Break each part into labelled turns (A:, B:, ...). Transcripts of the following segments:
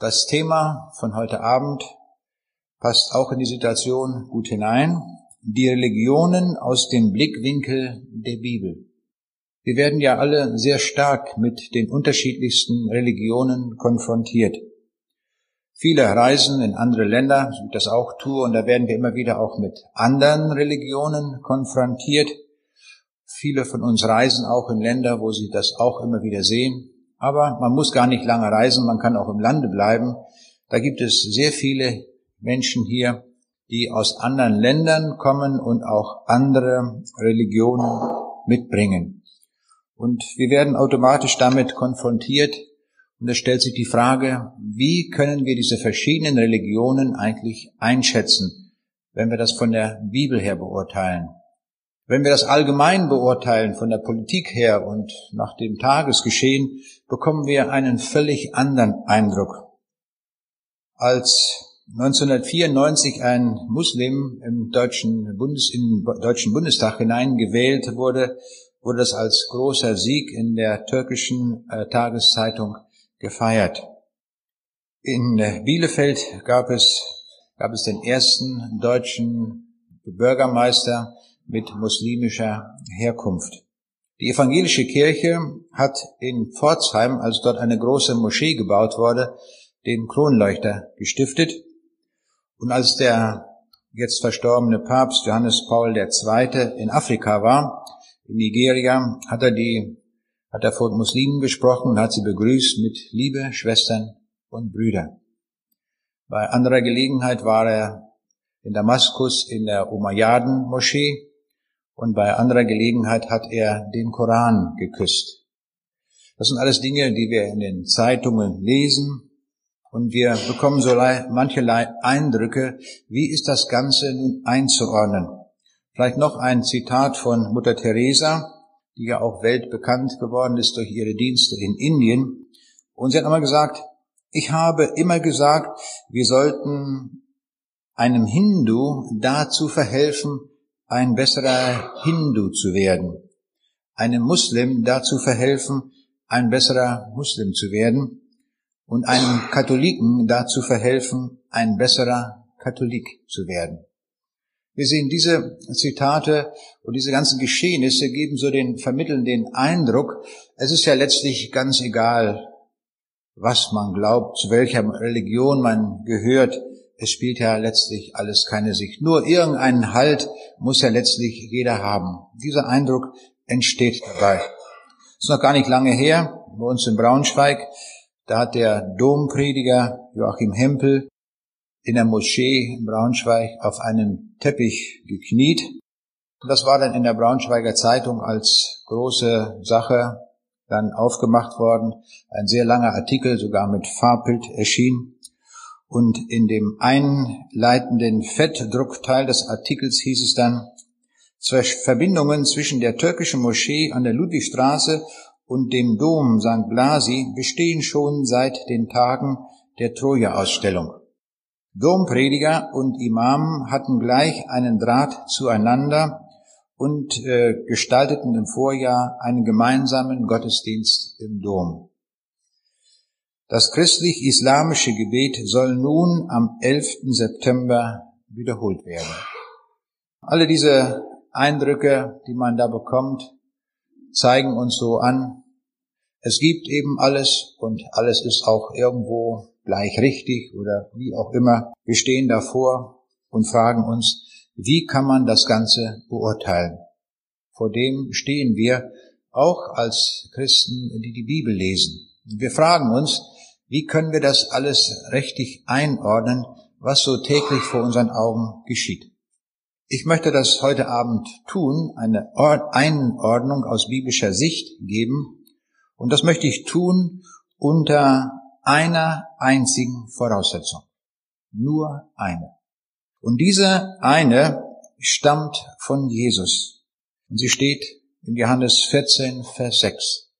A: Das Thema von heute Abend passt auch in die Situation gut hinein. Die Religionen aus dem Blickwinkel der Bibel. Wir werden ja alle sehr stark mit den unterschiedlichsten Religionen konfrontiert. Viele reisen in andere Länder, so wie ich das auch tue, und da werden wir immer wieder auch mit anderen Religionen konfrontiert. Viele von uns reisen auch in Länder, wo sie das auch immer wieder sehen. Aber man muss gar nicht lange reisen, man kann auch im Lande bleiben. Da gibt es sehr viele Menschen hier, die aus anderen Ländern kommen und auch andere Religionen mitbringen. Und wir werden automatisch damit konfrontiert. Und es stellt sich die Frage, wie können wir diese verschiedenen Religionen eigentlich einschätzen, wenn wir das von der Bibel her beurteilen? Wenn wir das allgemein beurteilen, von der Politik her und nach dem Tagesgeschehen, bekommen wir einen völlig anderen Eindruck. Als 1994 ein Muslim im deutschen, Bundes, im deutschen Bundestag hineingewählt wurde, wurde das als großer Sieg in der türkischen äh, Tageszeitung gefeiert. In äh, Bielefeld gab es, gab es den ersten deutschen Bürgermeister, mit muslimischer Herkunft. Die evangelische Kirche hat in Pforzheim, als dort eine große Moschee gebaut wurde, den Kronleuchter gestiftet. Und als der jetzt verstorbene Papst Johannes Paul II. in Afrika war, in Nigeria, hat er die, hat er vor Muslimen gesprochen und hat sie begrüßt mit Liebe, Schwestern und Brüder. Bei anderer Gelegenheit war er in Damaskus in der Umayyaden-Moschee und bei anderer Gelegenheit hat er den Koran geküsst. Das sind alles Dinge, die wir in den Zeitungen lesen und wir bekommen so mancherlei Eindrücke, wie ist das Ganze nun einzuordnen. Vielleicht noch ein Zitat von Mutter Teresa, die ja auch weltbekannt geworden ist durch ihre Dienste in Indien. Und sie hat einmal gesagt, ich habe immer gesagt, wir sollten einem Hindu dazu verhelfen, ein besserer Hindu zu werden, einem Muslim dazu verhelfen, ein besserer Muslim zu werden und einem Katholiken dazu verhelfen, ein besserer Katholik zu werden. Wir sehen diese Zitate und diese ganzen Geschehnisse geben so den, vermitteln den Eindruck, es ist ja letztlich ganz egal, was man glaubt, zu welcher Religion man gehört, es spielt ja letztlich alles keine Sicht. Nur irgendeinen Halt muss ja letztlich jeder haben. Dieser Eindruck entsteht dabei. ist noch gar nicht lange her, bei uns in Braunschweig, da hat der Domprediger Joachim Hempel in der Moschee in Braunschweig auf einem Teppich gekniet. Das war dann in der Braunschweiger Zeitung als große Sache dann aufgemacht worden. Ein sehr langer Artikel, sogar mit Farbbild erschien. Und in dem einleitenden Fettdruckteil des Artikels hieß es dann, Verbindungen zwischen der türkischen Moschee an der Ludwigstraße und dem Dom St. Blasi bestehen schon seit den Tagen der Troja-Ausstellung. Domprediger und Imam hatten gleich einen Draht zueinander und äh, gestalteten im Vorjahr einen gemeinsamen Gottesdienst im Dom. Das christlich-islamische Gebet soll nun am 11. September wiederholt werden. Alle diese Eindrücke, die man da bekommt, zeigen uns so an, es gibt eben alles und alles ist auch irgendwo gleich richtig oder wie auch immer. Wir stehen davor und fragen uns, wie kann man das Ganze beurteilen? Vor dem stehen wir auch als Christen, die die Bibel lesen. Wir fragen uns, wie können wir das alles richtig einordnen, was so täglich vor unseren Augen geschieht? Ich möchte das heute Abend tun, eine Einordnung aus biblischer Sicht geben. Und das möchte ich tun unter einer einzigen Voraussetzung. Nur eine. Und diese eine stammt von Jesus. Und sie steht in Johannes 14, Vers 6.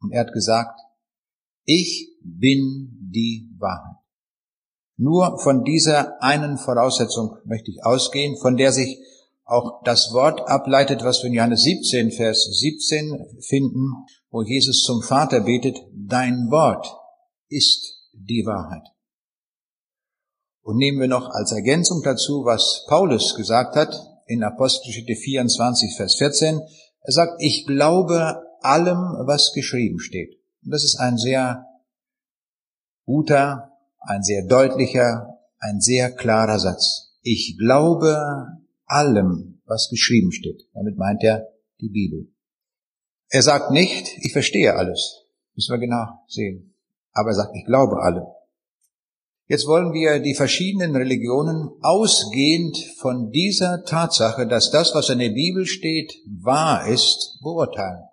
A: Und er hat gesagt, ich bin die Wahrheit. Nur von dieser einen Voraussetzung möchte ich ausgehen, von der sich auch das Wort ableitet, was wir in Johannes 17, Vers 17 finden, wo Jesus zum Vater betet, dein Wort ist die Wahrheit. Und nehmen wir noch als Ergänzung dazu, was Paulus gesagt hat in Apostelgeschichte 24, Vers 14. Er sagt, ich glaube allem, was geschrieben steht. Und das ist ein sehr guter, ein sehr deutlicher, ein sehr klarer Satz. Ich glaube allem, was geschrieben steht. Damit meint er die Bibel. Er sagt nicht, ich verstehe alles. Müssen wir genau sehen. Aber er sagt, ich glaube allem. Jetzt wollen wir die verschiedenen Religionen ausgehend von dieser Tatsache, dass das, was in der Bibel steht, wahr ist, beurteilen.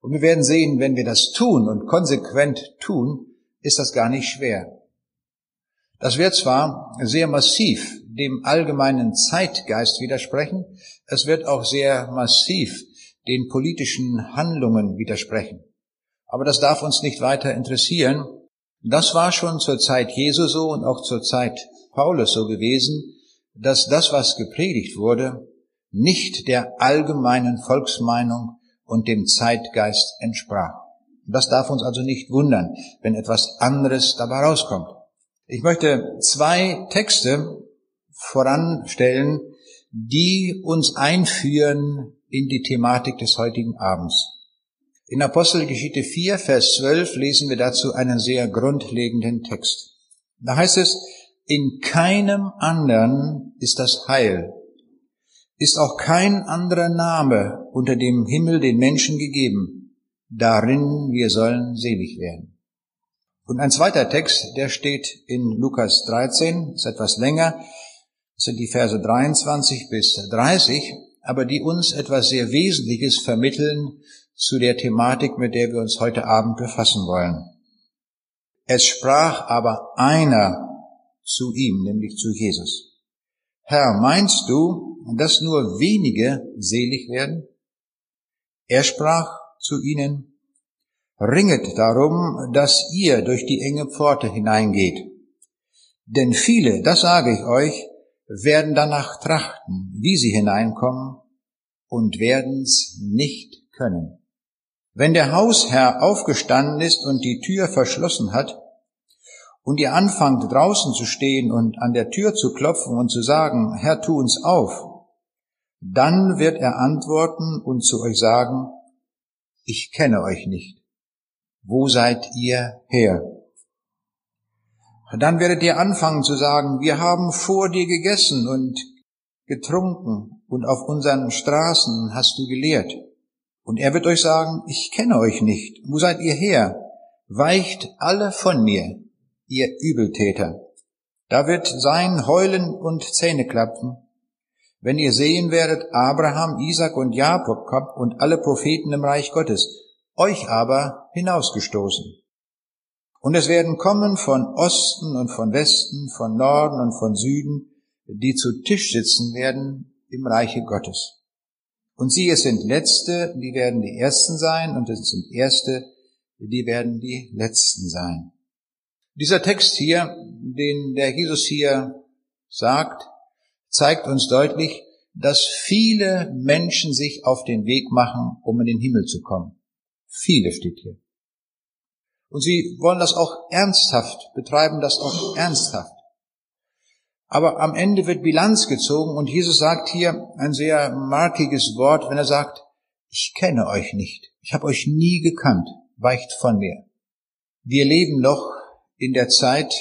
A: Und wir werden sehen, wenn wir das tun und konsequent tun, ist das gar nicht schwer. Das wird zwar sehr massiv dem allgemeinen Zeitgeist widersprechen, es wird auch sehr massiv den politischen Handlungen widersprechen. Aber das darf uns nicht weiter interessieren, das war schon zur Zeit Jesu so und auch zur Zeit Paulus so gewesen, dass das, was gepredigt wurde, nicht der allgemeinen Volksmeinung und dem Zeitgeist entsprach. Das darf uns also nicht wundern, wenn etwas anderes dabei rauskommt. Ich möchte zwei Texte voranstellen, die uns einführen in die Thematik des heutigen Abends. In Apostelgeschichte 4, Vers 12 lesen wir dazu einen sehr grundlegenden Text. Da heißt es, in keinem anderen ist das Heil, ist auch kein anderer Name unter dem Himmel den Menschen gegeben, darin wir sollen selig werden. Und ein zweiter Text, der steht in Lukas 13, ist etwas länger, sind die Verse 23 bis 30, aber die uns etwas sehr Wesentliches vermitteln zu der Thematik, mit der wir uns heute Abend befassen wollen. Es sprach aber einer zu ihm, nämlich zu Jesus. Herr, meinst du, dass nur wenige selig werden? Er sprach zu ihnen, ringet darum, dass ihr durch die enge Pforte hineingeht. Denn viele, das sage ich euch, werden danach trachten, wie sie hineinkommen, und werden's nicht können. Wenn der Hausherr aufgestanden ist und die Tür verschlossen hat, und ihr anfangt draußen zu stehen und an der Tür zu klopfen und zu sagen, Herr, tu uns auf, dann wird er antworten und zu euch sagen, ich kenne euch nicht. Wo seid ihr her? Dann werdet ihr anfangen zu sagen, wir haben vor dir gegessen und getrunken und auf unseren Straßen hast du gelehrt. Und er wird euch sagen, ich kenne euch nicht. Wo seid ihr her? Weicht alle von mir, ihr Übeltäter. Da wird sein Heulen und Zähneklapfen, wenn ihr sehen werdet Abraham, Isaac und Jakob und alle Propheten im Reich Gottes, euch aber hinausgestoßen. Und es werden kommen von Osten und von Westen, von Norden und von Süden, die zu Tisch sitzen werden im Reiche Gottes. Und sie, es sind Letzte, die werden die Ersten sein, und es sind Erste, die werden die Letzten sein. Dieser Text hier, den der Jesus hier sagt, zeigt uns deutlich, dass viele Menschen sich auf den Weg machen, um in den Himmel zu kommen. Viele steht hier. Und sie wollen das auch ernsthaft, betreiben das auch ernsthaft. Aber am Ende wird Bilanz gezogen und Jesus sagt hier ein sehr markiges Wort, wenn er sagt, ich kenne euch nicht, ich habe euch nie gekannt, weicht von mir. Wir leben noch in der Zeit,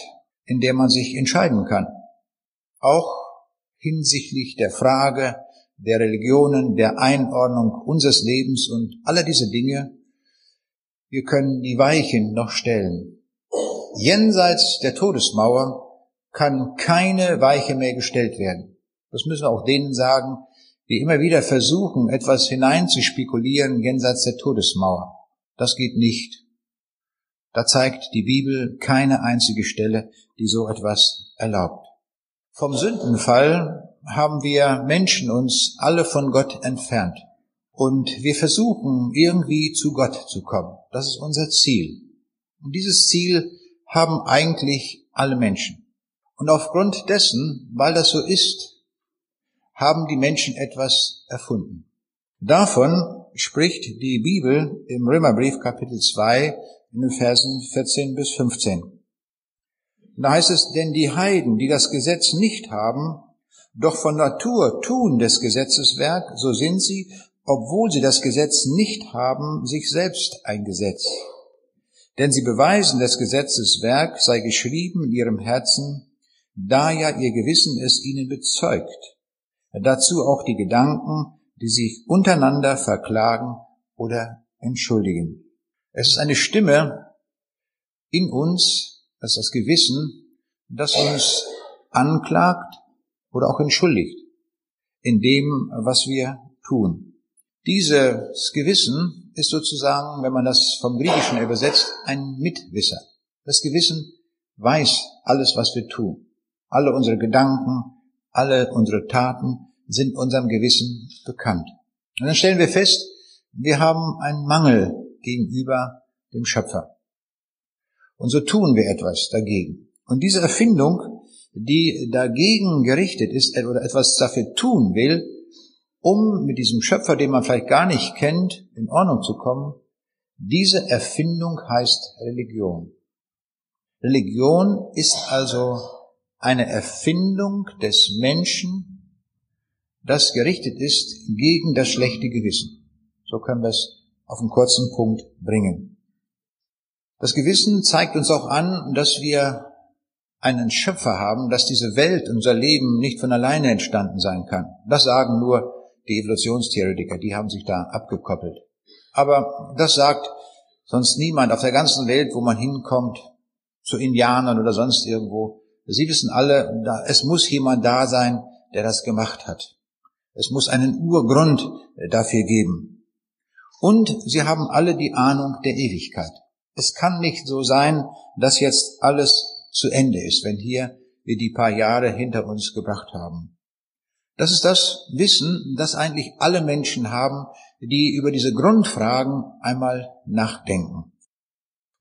A: in der man sich entscheiden kann, auch hinsichtlich der Frage der Religionen, der Einordnung unseres Lebens und aller diese Dinge. Wir können die Weichen noch stellen. Jenseits der Todesmauer kann keine Weiche mehr gestellt werden. Das müssen wir auch denen sagen, die immer wieder versuchen, etwas hineinzuspekulieren jenseits der Todesmauer. Das geht nicht. Da zeigt die Bibel keine einzige Stelle, die so etwas erlaubt. Vom Sündenfall haben wir Menschen uns alle von Gott entfernt. Und wir versuchen irgendwie zu Gott zu kommen. Das ist unser Ziel. Und dieses Ziel haben eigentlich alle Menschen. Und aufgrund dessen, weil das so ist, haben die Menschen etwas erfunden. Davon spricht die Bibel im Römerbrief Kapitel 2 in den Versen 14 bis 15. Da heißt es, denn die Heiden, die das Gesetz nicht haben, doch von Natur tun des Gesetzes Werk, so sind sie, obwohl sie das Gesetz nicht haben, sich selbst ein Gesetz. Denn sie beweisen des Gesetzes Werk sei geschrieben in ihrem Herzen, da ja ihr Gewissen es ihnen bezeugt. Dazu auch die Gedanken, die sich untereinander verklagen oder entschuldigen. Es ist eine Stimme in uns, das ist das Gewissen, das uns anklagt oder auch entschuldigt in dem, was wir tun. Dieses Gewissen ist sozusagen, wenn man das vom Griechischen übersetzt, ein Mitwisser. Das Gewissen weiß alles, was wir tun. Alle unsere Gedanken, alle unsere Taten sind unserem Gewissen bekannt. Und dann stellen wir fest, wir haben einen Mangel gegenüber dem Schöpfer. Und so tun wir etwas dagegen. Und diese Erfindung, die dagegen gerichtet ist oder etwas dafür tun will, um mit diesem Schöpfer, den man vielleicht gar nicht kennt, in Ordnung zu kommen, diese Erfindung heißt Religion. Religion ist also eine Erfindung des Menschen, das gerichtet ist gegen das schlechte Gewissen. So können wir es auf einen kurzen Punkt bringen. Das Gewissen zeigt uns auch an, dass wir einen Schöpfer haben, dass diese Welt, unser Leben nicht von alleine entstanden sein kann. Das sagen nur die Evolutionstheoretiker, die haben sich da abgekoppelt. Aber das sagt sonst niemand auf der ganzen Welt, wo man hinkommt, zu Indianern oder sonst irgendwo. Sie wissen alle, es muss jemand da sein, der das gemacht hat. Es muss einen Urgrund dafür geben. Und sie haben alle die Ahnung der Ewigkeit. Es kann nicht so sein, dass jetzt alles zu Ende ist, wenn hier wir die paar Jahre hinter uns gebracht haben. Das ist das Wissen, das eigentlich alle Menschen haben, die über diese Grundfragen einmal nachdenken.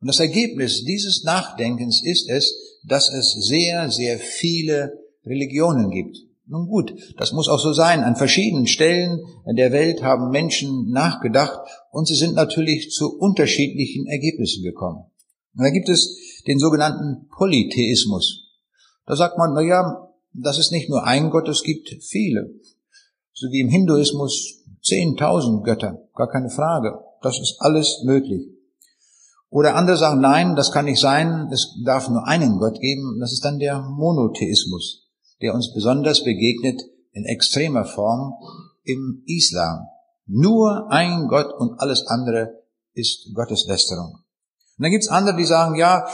A: Und das Ergebnis dieses Nachdenkens ist es, dass es sehr, sehr viele Religionen gibt. Nun gut, das muss auch so sein. An verschiedenen Stellen der Welt haben Menschen nachgedacht und sie sind natürlich zu unterschiedlichen Ergebnissen gekommen. Und da gibt es den sogenannten Polytheismus. Da sagt man, na ja, das ist nicht nur ein Gott, es gibt viele. So wie im Hinduismus zehntausend Götter, gar keine Frage. Das ist alles möglich. Oder andere sagen, nein, das kann nicht sein, es darf nur einen Gott geben. Das ist dann der Monotheismus, der uns besonders begegnet in extremer Form im Islam. Nur ein Gott und alles andere ist Gotteslästerung. Und dann gibt's andere, die sagen, ja,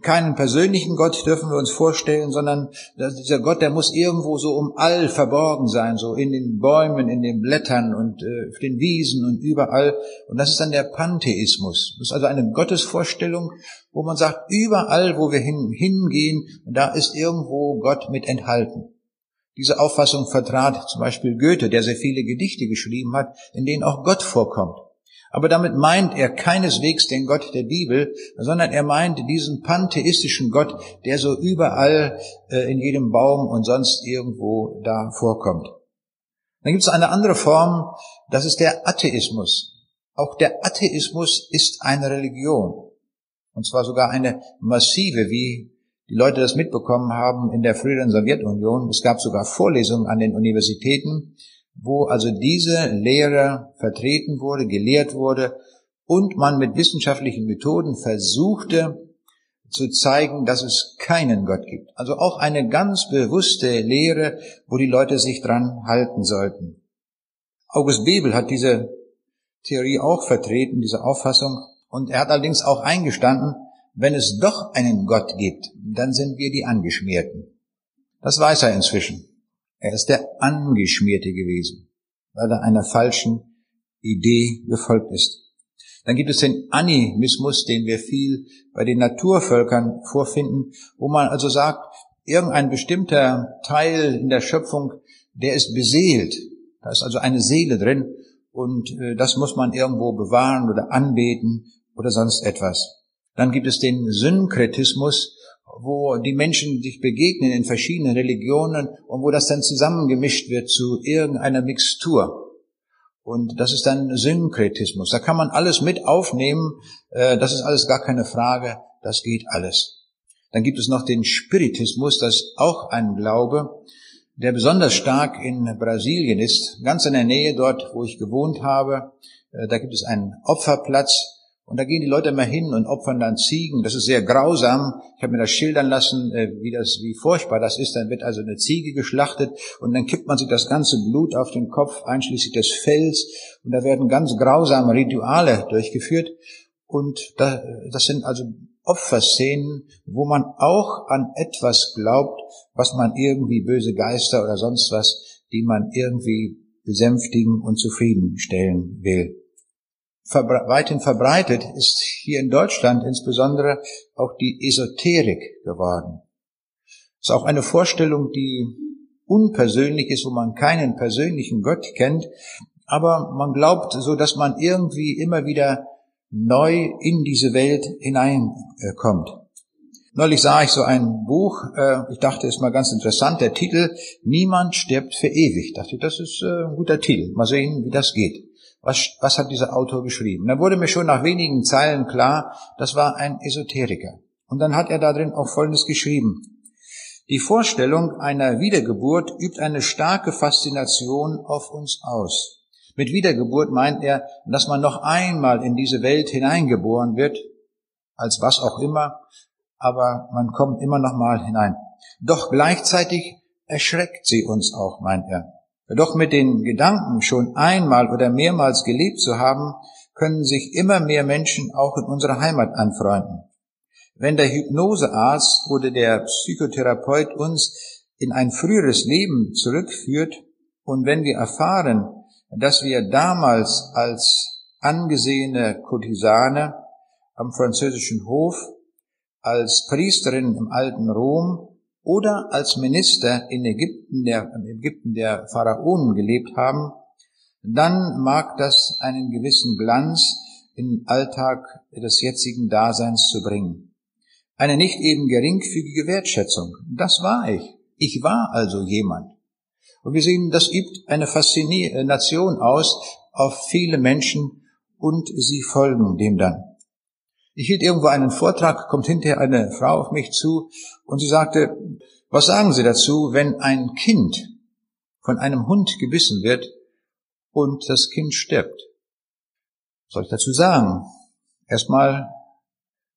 A: keinen persönlichen Gott dürfen wir uns vorstellen, sondern dieser Gott, der muss irgendwo so um all verborgen sein, so in den Bäumen, in den Blättern und äh, auf den Wiesen und überall. Und das ist dann der Pantheismus. Das ist also eine Gottesvorstellung, wo man sagt, überall, wo wir hin, hingehen, da ist irgendwo Gott mit enthalten. Diese Auffassung vertrat zum Beispiel Goethe, der sehr viele Gedichte geschrieben hat, in denen auch Gott vorkommt. Aber damit meint er keineswegs den Gott der Bibel, sondern er meint diesen pantheistischen Gott, der so überall äh, in jedem Baum und sonst irgendwo da vorkommt. Dann gibt es eine andere Form, das ist der Atheismus. Auch der Atheismus ist eine Religion. Und zwar sogar eine massive, wie die Leute das mitbekommen haben in der früheren Sowjetunion. Es gab sogar Vorlesungen an den Universitäten, wo also diese Lehre vertreten wurde, gelehrt wurde und man mit wissenschaftlichen Methoden versuchte zu zeigen, dass es keinen Gott gibt. Also auch eine ganz bewusste Lehre, wo die Leute sich dran halten sollten. August Bebel hat diese Theorie auch vertreten, diese Auffassung, und er hat allerdings auch eingestanden, wenn es doch einen Gott gibt, dann sind wir die Angeschmierten. Das weiß er inzwischen. Er ist der Angeschmierte gewesen, weil er einer falschen Idee gefolgt ist. Dann gibt es den Animismus, den wir viel bei den Naturvölkern vorfinden, wo man also sagt, irgendein bestimmter Teil in der Schöpfung, der ist beseelt. Da ist also eine Seele drin und äh, das muss man irgendwo bewahren oder anbeten oder sonst etwas. Dann gibt es den Synkretismus, wo die Menschen sich begegnen in verschiedenen Religionen und wo das dann zusammengemischt wird zu irgendeiner Mixtur. Und das ist dann Synkretismus. Da kann man alles mit aufnehmen. Äh, das ist alles gar keine Frage. Das geht alles. Dann gibt es noch den Spiritismus, das ist auch ein Glaube, der besonders stark in Brasilien ist, ganz in der Nähe dort, wo ich gewohnt habe. Äh, da gibt es einen Opferplatz und da gehen die Leute immer hin und opfern dann Ziegen. Das ist sehr grausam. Ich habe mir das schildern lassen, äh, wie das, wie furchtbar das ist. Dann wird also eine Ziege geschlachtet und dann kippt man sich das ganze Blut auf den Kopf, einschließlich des Fells. Und da werden ganz grausame Rituale durchgeführt. Und das sind also Opferszenen, wo man auch an etwas glaubt, was man irgendwie böse Geister oder sonst was, die man irgendwie besänftigen und zufriedenstellen will. Weithin verbreitet ist hier in Deutschland insbesondere auch die Esoterik geworden. Ist auch eine Vorstellung, die unpersönlich ist, wo man keinen persönlichen Gott kennt, aber man glaubt so, dass man irgendwie immer wieder neu in diese Welt hineinkommt. Neulich sah ich so ein Buch, äh, ich dachte, es ist mal ganz interessant, der Titel Niemand stirbt für ewig. Ich dachte, das ist äh, ein guter Titel. Mal sehen, wie das geht. Was, was hat dieser Autor geschrieben? Da wurde mir schon nach wenigen Zeilen klar, das war ein Esoteriker. Und dann hat er da drin auch Folgendes geschrieben. Die Vorstellung einer Wiedergeburt übt eine starke Faszination auf uns aus. Mit Wiedergeburt meint er, dass man noch einmal in diese Welt hineingeboren wird, als was auch immer, aber man kommt immer noch mal hinein. Doch gleichzeitig erschreckt sie uns auch, meint er. Doch mit den Gedanken, schon einmal oder mehrmals gelebt zu haben, können sich immer mehr Menschen auch in unserer Heimat anfreunden. Wenn der Hypnosearzt oder der Psychotherapeut uns in ein früheres Leben zurückführt und wenn wir erfahren, dass wir damals als angesehene Kurtisane am französischen Hof, als Priesterin im alten Rom oder als Minister in Ägypten der, in Ägypten der Pharaonen gelebt haben, dann mag das einen gewissen Glanz in den Alltag des jetzigen Daseins zu bringen. Eine nicht eben geringfügige Wertschätzung. Das war ich. Ich war also jemand. Und wir sehen, das übt eine Faszination aus auf viele Menschen und sie folgen dem dann. Ich hielt irgendwo einen Vortrag, kommt hinterher eine Frau auf mich zu und sie sagte, was sagen Sie dazu, wenn ein Kind von einem Hund gebissen wird und das Kind stirbt? Was soll ich dazu sagen? Erstmal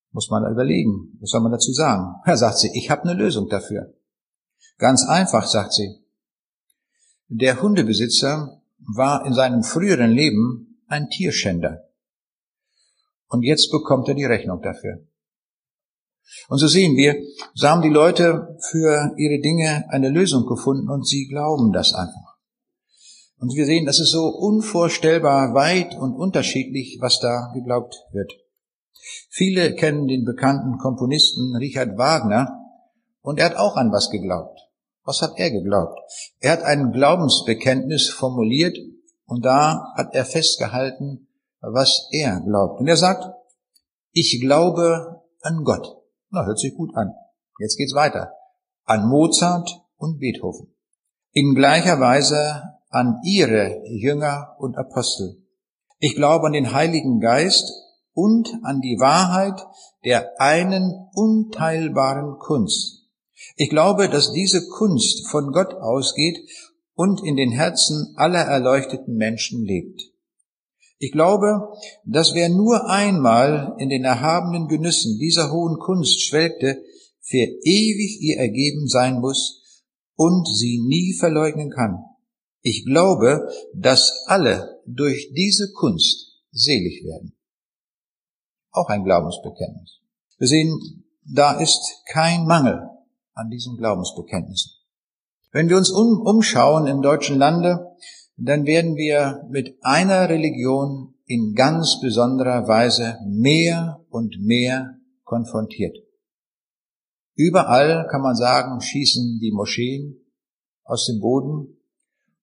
A: muss man überlegen, was soll man dazu sagen? Ja, sagt sie, ich habe eine Lösung dafür. Ganz einfach, sagt sie. Der Hundebesitzer war in seinem früheren Leben ein Tierschänder. Und jetzt bekommt er die Rechnung dafür. Und so sehen wir, so haben die Leute für ihre Dinge eine Lösung gefunden und sie glauben das einfach. Und wir sehen, das ist so unvorstellbar weit und unterschiedlich, was da geglaubt wird. Viele kennen den bekannten Komponisten Richard Wagner und er hat auch an was geglaubt. Was hat er geglaubt? Er hat ein Glaubensbekenntnis formuliert und da hat er festgehalten, was er glaubt. Und er sagt, ich glaube an Gott. Na, hört sich gut an. Jetzt geht's weiter. An Mozart und Beethoven. In gleicher Weise an ihre Jünger und Apostel. Ich glaube an den Heiligen Geist und an die Wahrheit der einen unteilbaren Kunst ich glaube, dass diese Kunst von Gott ausgeht und in den Herzen aller erleuchteten Menschen lebt. Ich glaube, dass wer nur einmal in den erhabenen Genüssen dieser hohen Kunst schwelgte, für ewig ihr ergeben sein muss und sie nie verleugnen kann. Ich glaube, dass alle durch diese Kunst selig werden. Auch ein Glaubensbekenntnis. Wir sehen, da ist kein Mangel an diesen Glaubensbekenntnissen. Wenn wir uns um, umschauen im deutschen Lande, dann werden wir mit einer Religion in ganz besonderer Weise mehr und mehr konfrontiert. Überall kann man sagen, schießen die Moscheen aus dem Boden.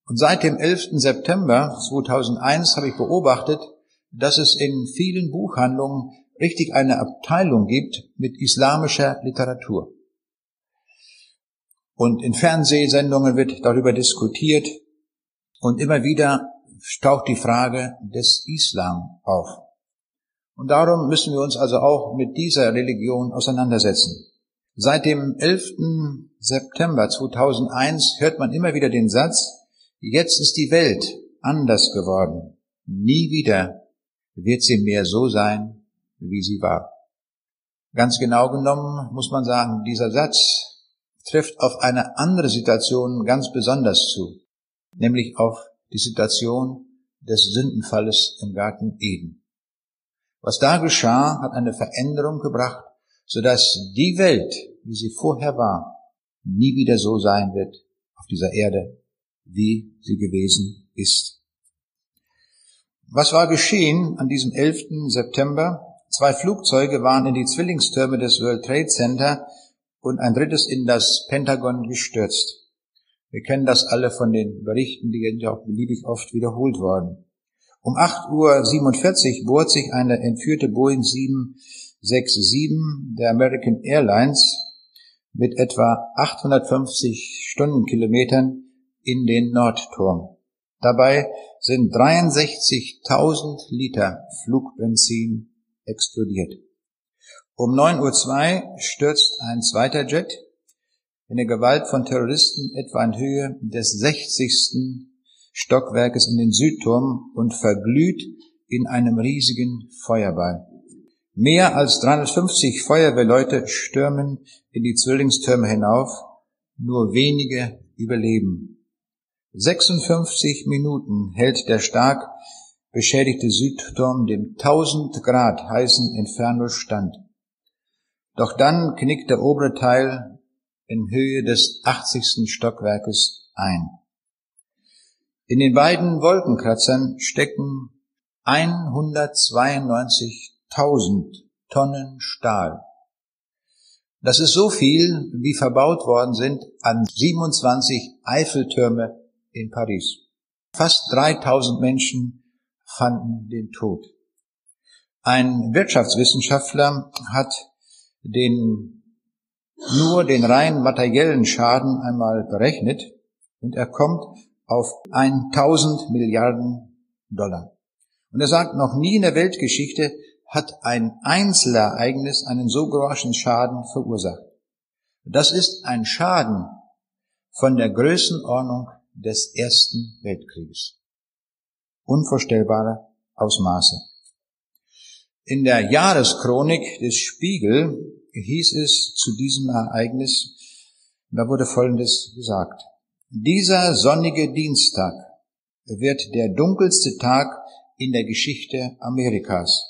A: Und seit dem 11. September 2001 habe ich beobachtet, dass es in vielen Buchhandlungen richtig eine Abteilung gibt mit islamischer Literatur. Und in Fernsehsendungen wird darüber diskutiert und immer wieder taucht die Frage des Islam auf. Und darum müssen wir uns also auch mit dieser Religion auseinandersetzen. Seit dem 11. September 2001 hört man immer wieder den Satz, jetzt ist die Welt anders geworden. Nie wieder wird sie mehr so sein, wie sie war. Ganz genau genommen muss man sagen, dieser Satz trifft auf eine andere Situation ganz besonders zu, nämlich auf die Situation des Sündenfalles im Garten Eden. Was da geschah, hat eine Veränderung gebracht, sodass die Welt, wie sie vorher war, nie wieder so sein wird auf dieser Erde, wie sie gewesen ist. Was war geschehen an diesem 11. September? Zwei Flugzeuge waren in die Zwillingstürme des World Trade Center und ein drittes in das Pentagon gestürzt. Wir kennen das alle von den Berichten, die ja auch beliebig oft wiederholt worden. Um 8.47 Uhr bohrt sich eine entführte Boeing 767 der American Airlines mit etwa 850 Stundenkilometern in den Nordturm. Dabei sind 63.000 Liter Flugbenzin explodiert. Um 9.02 Uhr stürzt ein zweiter Jet in der Gewalt von Terroristen etwa in Höhe des 60. Stockwerkes in den Südturm und verglüht in einem riesigen Feuerball. Mehr als 350 Feuerwehrleute stürmen in die Zwillingstürme hinauf, nur wenige überleben. 56 Minuten hält der stark beschädigte Südturm dem 1000 Grad heißen Inferno stand. Doch dann knickt der obere Teil in Höhe des 80. Stockwerkes ein. In den beiden Wolkenkratzern stecken 192.000 Tonnen Stahl. Das ist so viel, wie verbaut worden sind an 27 Eiffeltürme in Paris. Fast 3000 Menschen fanden den Tod. Ein Wirtschaftswissenschaftler hat den, nur den rein materiellen Schaden einmal berechnet und er kommt auf 1000 Milliarden Dollar. Und er sagt, noch nie in der Weltgeschichte hat ein Einzelereignis einen so großen Schaden verursacht. Das ist ein Schaden von der Größenordnung des Ersten Weltkrieges. Unvorstellbare Ausmaße. In der Jahreschronik des Spiegel hieß es zu diesem Ereignis, da wurde Folgendes gesagt. Dieser sonnige Dienstag wird der dunkelste Tag in der Geschichte Amerikas.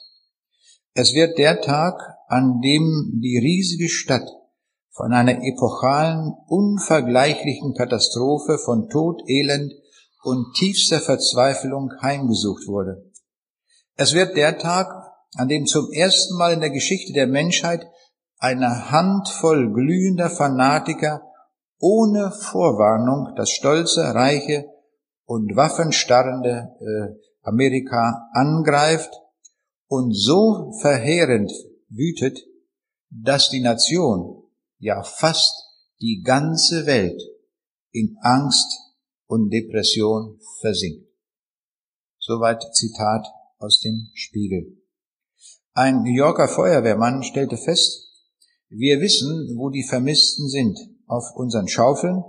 A: Es wird der Tag, an dem die riesige Stadt von einer epochalen, unvergleichlichen Katastrophe von Tod, Elend und tiefster Verzweiflung heimgesucht wurde. Es wird der Tag, an dem zum ersten Mal in der Geschichte der Menschheit eine Handvoll glühender Fanatiker ohne Vorwarnung das stolze, reiche und waffenstarrende äh, Amerika angreift und so verheerend wütet, dass die Nation ja fast die ganze Welt in Angst und Depression versinkt. Soweit Zitat aus dem Spiegel. Ein New Yorker Feuerwehrmann stellte fest, wir wissen, wo die Vermissten sind, auf unseren Schaufeln,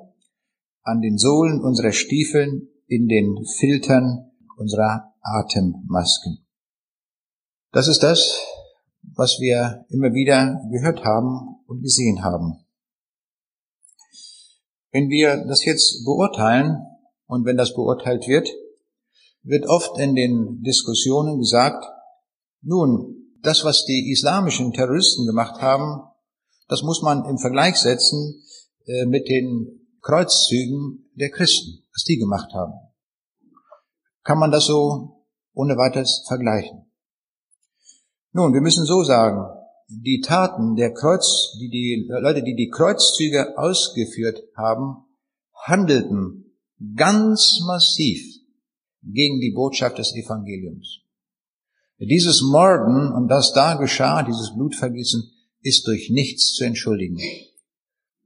A: an den Sohlen unserer Stiefeln, in den Filtern unserer Atemmasken. Das ist das, was wir immer wieder gehört haben und gesehen haben. Wenn wir das jetzt beurteilen und wenn das beurteilt wird, wird oft in den Diskussionen gesagt, nun, das, was die islamischen Terroristen gemacht haben, das muss man im Vergleich setzen äh, mit den Kreuzzügen der Christen, was die gemacht haben. Kann man das so ohne weiteres vergleichen? Nun, wir müssen so sagen, die Taten der Kreuz, die die Leute, die die Kreuzzüge ausgeführt haben, handelten ganz massiv gegen die Botschaft des Evangeliums. Dieses Morden und das da geschah, dieses Blutvergießen, ist durch nichts zu entschuldigen.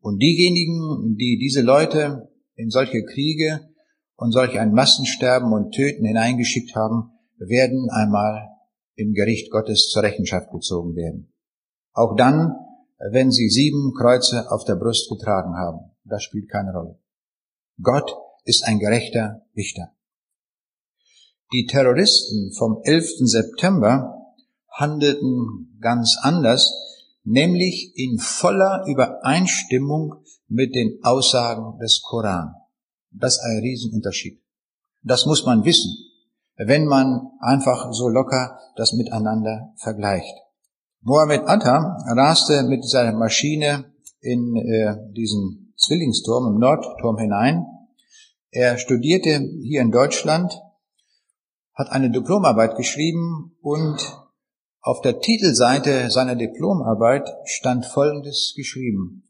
A: Und diejenigen, die diese Leute in solche Kriege und solch ein Massensterben und Töten hineingeschickt haben, werden einmal im Gericht Gottes zur Rechenschaft gezogen werden. Auch dann, wenn sie sieben Kreuze auf der Brust getragen haben. Das spielt keine Rolle. Gott ist ein gerechter Richter. Die Terroristen vom 11. September handelten ganz anders, nämlich in voller Übereinstimmung mit den Aussagen des Koran. Das ist ein Riesenunterschied. Das muss man wissen, wenn man einfach so locker das miteinander vergleicht. Mohammed Atta raste mit seiner Maschine in äh, diesen Zwillingsturm, im Nordturm hinein. Er studierte hier in Deutschland, hat eine Diplomarbeit geschrieben und auf der Titelseite seiner Diplomarbeit stand Folgendes geschrieben.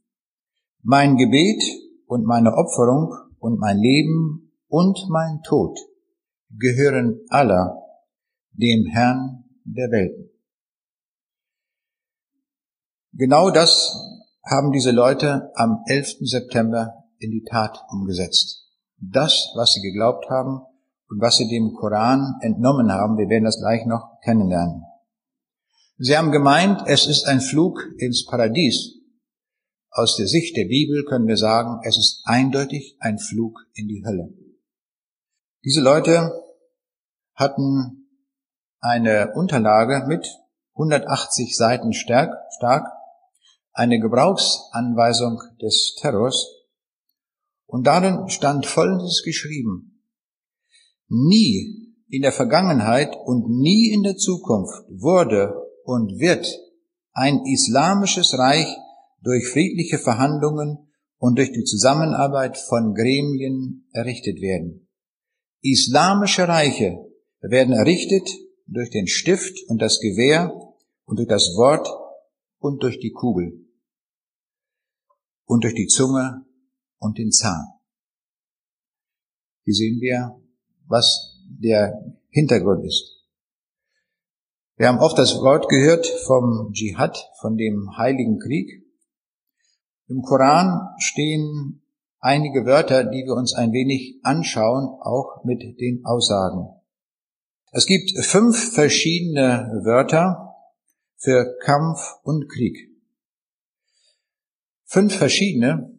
A: Mein Gebet und meine Opferung und mein Leben und mein Tod gehören aller dem Herrn der Welten. Genau das haben diese Leute am 11. September in die Tat umgesetzt. Das, was sie geglaubt haben und was sie dem Koran entnommen haben, wir werden das gleich noch kennenlernen. Sie haben gemeint, es ist ein Flug ins Paradies. Aus der Sicht der Bibel können wir sagen, es ist eindeutig ein Flug in die Hölle. Diese Leute hatten eine Unterlage mit 180 Seiten stark, stark eine Gebrauchsanweisung des Terrors und darin stand Folgendes geschrieben. Nie in der Vergangenheit und nie in der Zukunft wurde und wird ein islamisches Reich durch friedliche Verhandlungen und durch die Zusammenarbeit von Gremien errichtet werden. Islamische Reiche werden errichtet durch den Stift und das Gewehr und durch das Wort und durch die Kugel und durch die Zunge und den Zahn. Hier sehen wir, was der Hintergrund ist. Wir haben oft das Wort gehört vom Dschihad, von dem heiligen Krieg. Im Koran stehen einige Wörter, die wir uns ein wenig anschauen, auch mit den Aussagen. Es gibt fünf verschiedene Wörter für Kampf und Krieg fünf verschiedene,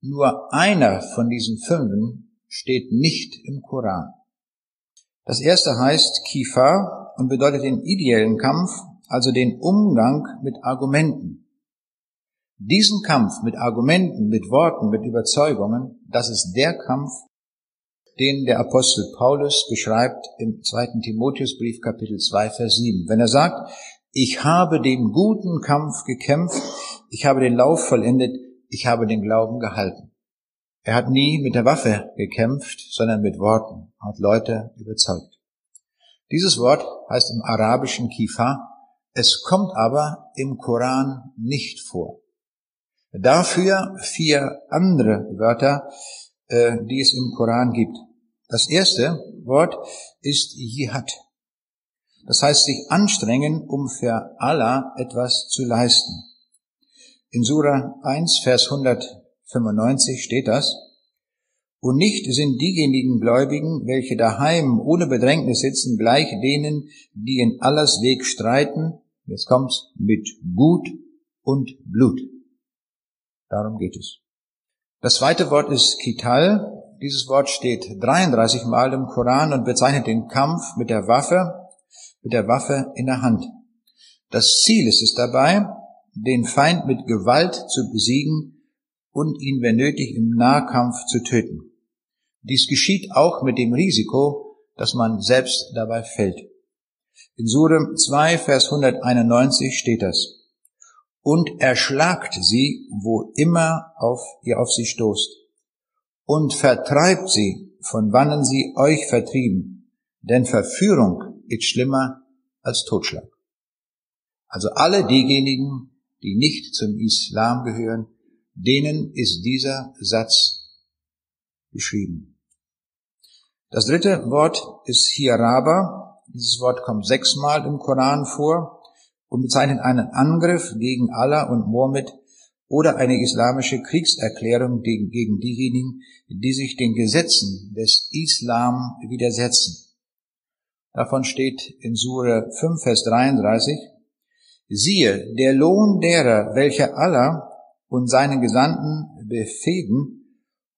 A: nur einer von diesen fünfen steht nicht im Koran. Das erste heißt Kifa und bedeutet den ideellen Kampf, also den Umgang mit Argumenten. Diesen Kampf mit Argumenten, mit Worten, mit Überzeugungen, das ist der Kampf, den der Apostel Paulus beschreibt im zweiten Timotheusbrief Kapitel 2 Vers 7. Wenn er sagt, ich habe den guten Kampf gekämpft, ich habe den Lauf vollendet, ich habe den Glauben gehalten. Er hat nie mit der Waffe gekämpft, sondern mit Worten, hat Leute überzeugt. Dieses Wort heißt im arabischen Kifa, es kommt aber im Koran nicht vor. Dafür vier andere Wörter, äh, die es im Koran gibt. Das erste Wort ist Jihad. Das heißt sich anstrengen, um für Allah etwas zu leisten. In Surah 1, Vers 195 steht das. Und nicht sind diejenigen Gläubigen, welche daheim ohne Bedrängnis sitzen, gleich denen, die in Allahs Weg streiten, jetzt kommt's, mit Gut und Blut. Darum geht es. Das zweite Wort ist Kital. Dieses Wort steht 33 Mal im Koran und bezeichnet den Kampf mit der Waffe, mit der Waffe in der Hand. Das Ziel ist es dabei, den Feind mit Gewalt zu besiegen und ihn, wenn nötig, im Nahkampf zu töten. Dies geschieht auch mit dem Risiko, dass man selbst dabei fällt. In Surah 2, Vers 191 steht das. Und erschlagt sie, wo immer auf ihr auf sie stoßt. Und vertreibt sie, von wannen sie euch vertrieben. Denn Verführung ist schlimmer als Totschlag. Also alle diejenigen, die nicht zum Islam gehören, denen ist dieser Satz geschrieben. Das dritte Wort ist Hiraba. Dieses Wort kommt sechsmal im Koran vor und bezeichnet einen Angriff gegen Allah und Mohammed oder eine islamische Kriegserklärung gegen diejenigen, die sich den Gesetzen des Islam widersetzen. Davon steht in Sure 5, Vers 33, Siehe, der Lohn derer, welche Allah und seinen Gesandten befehden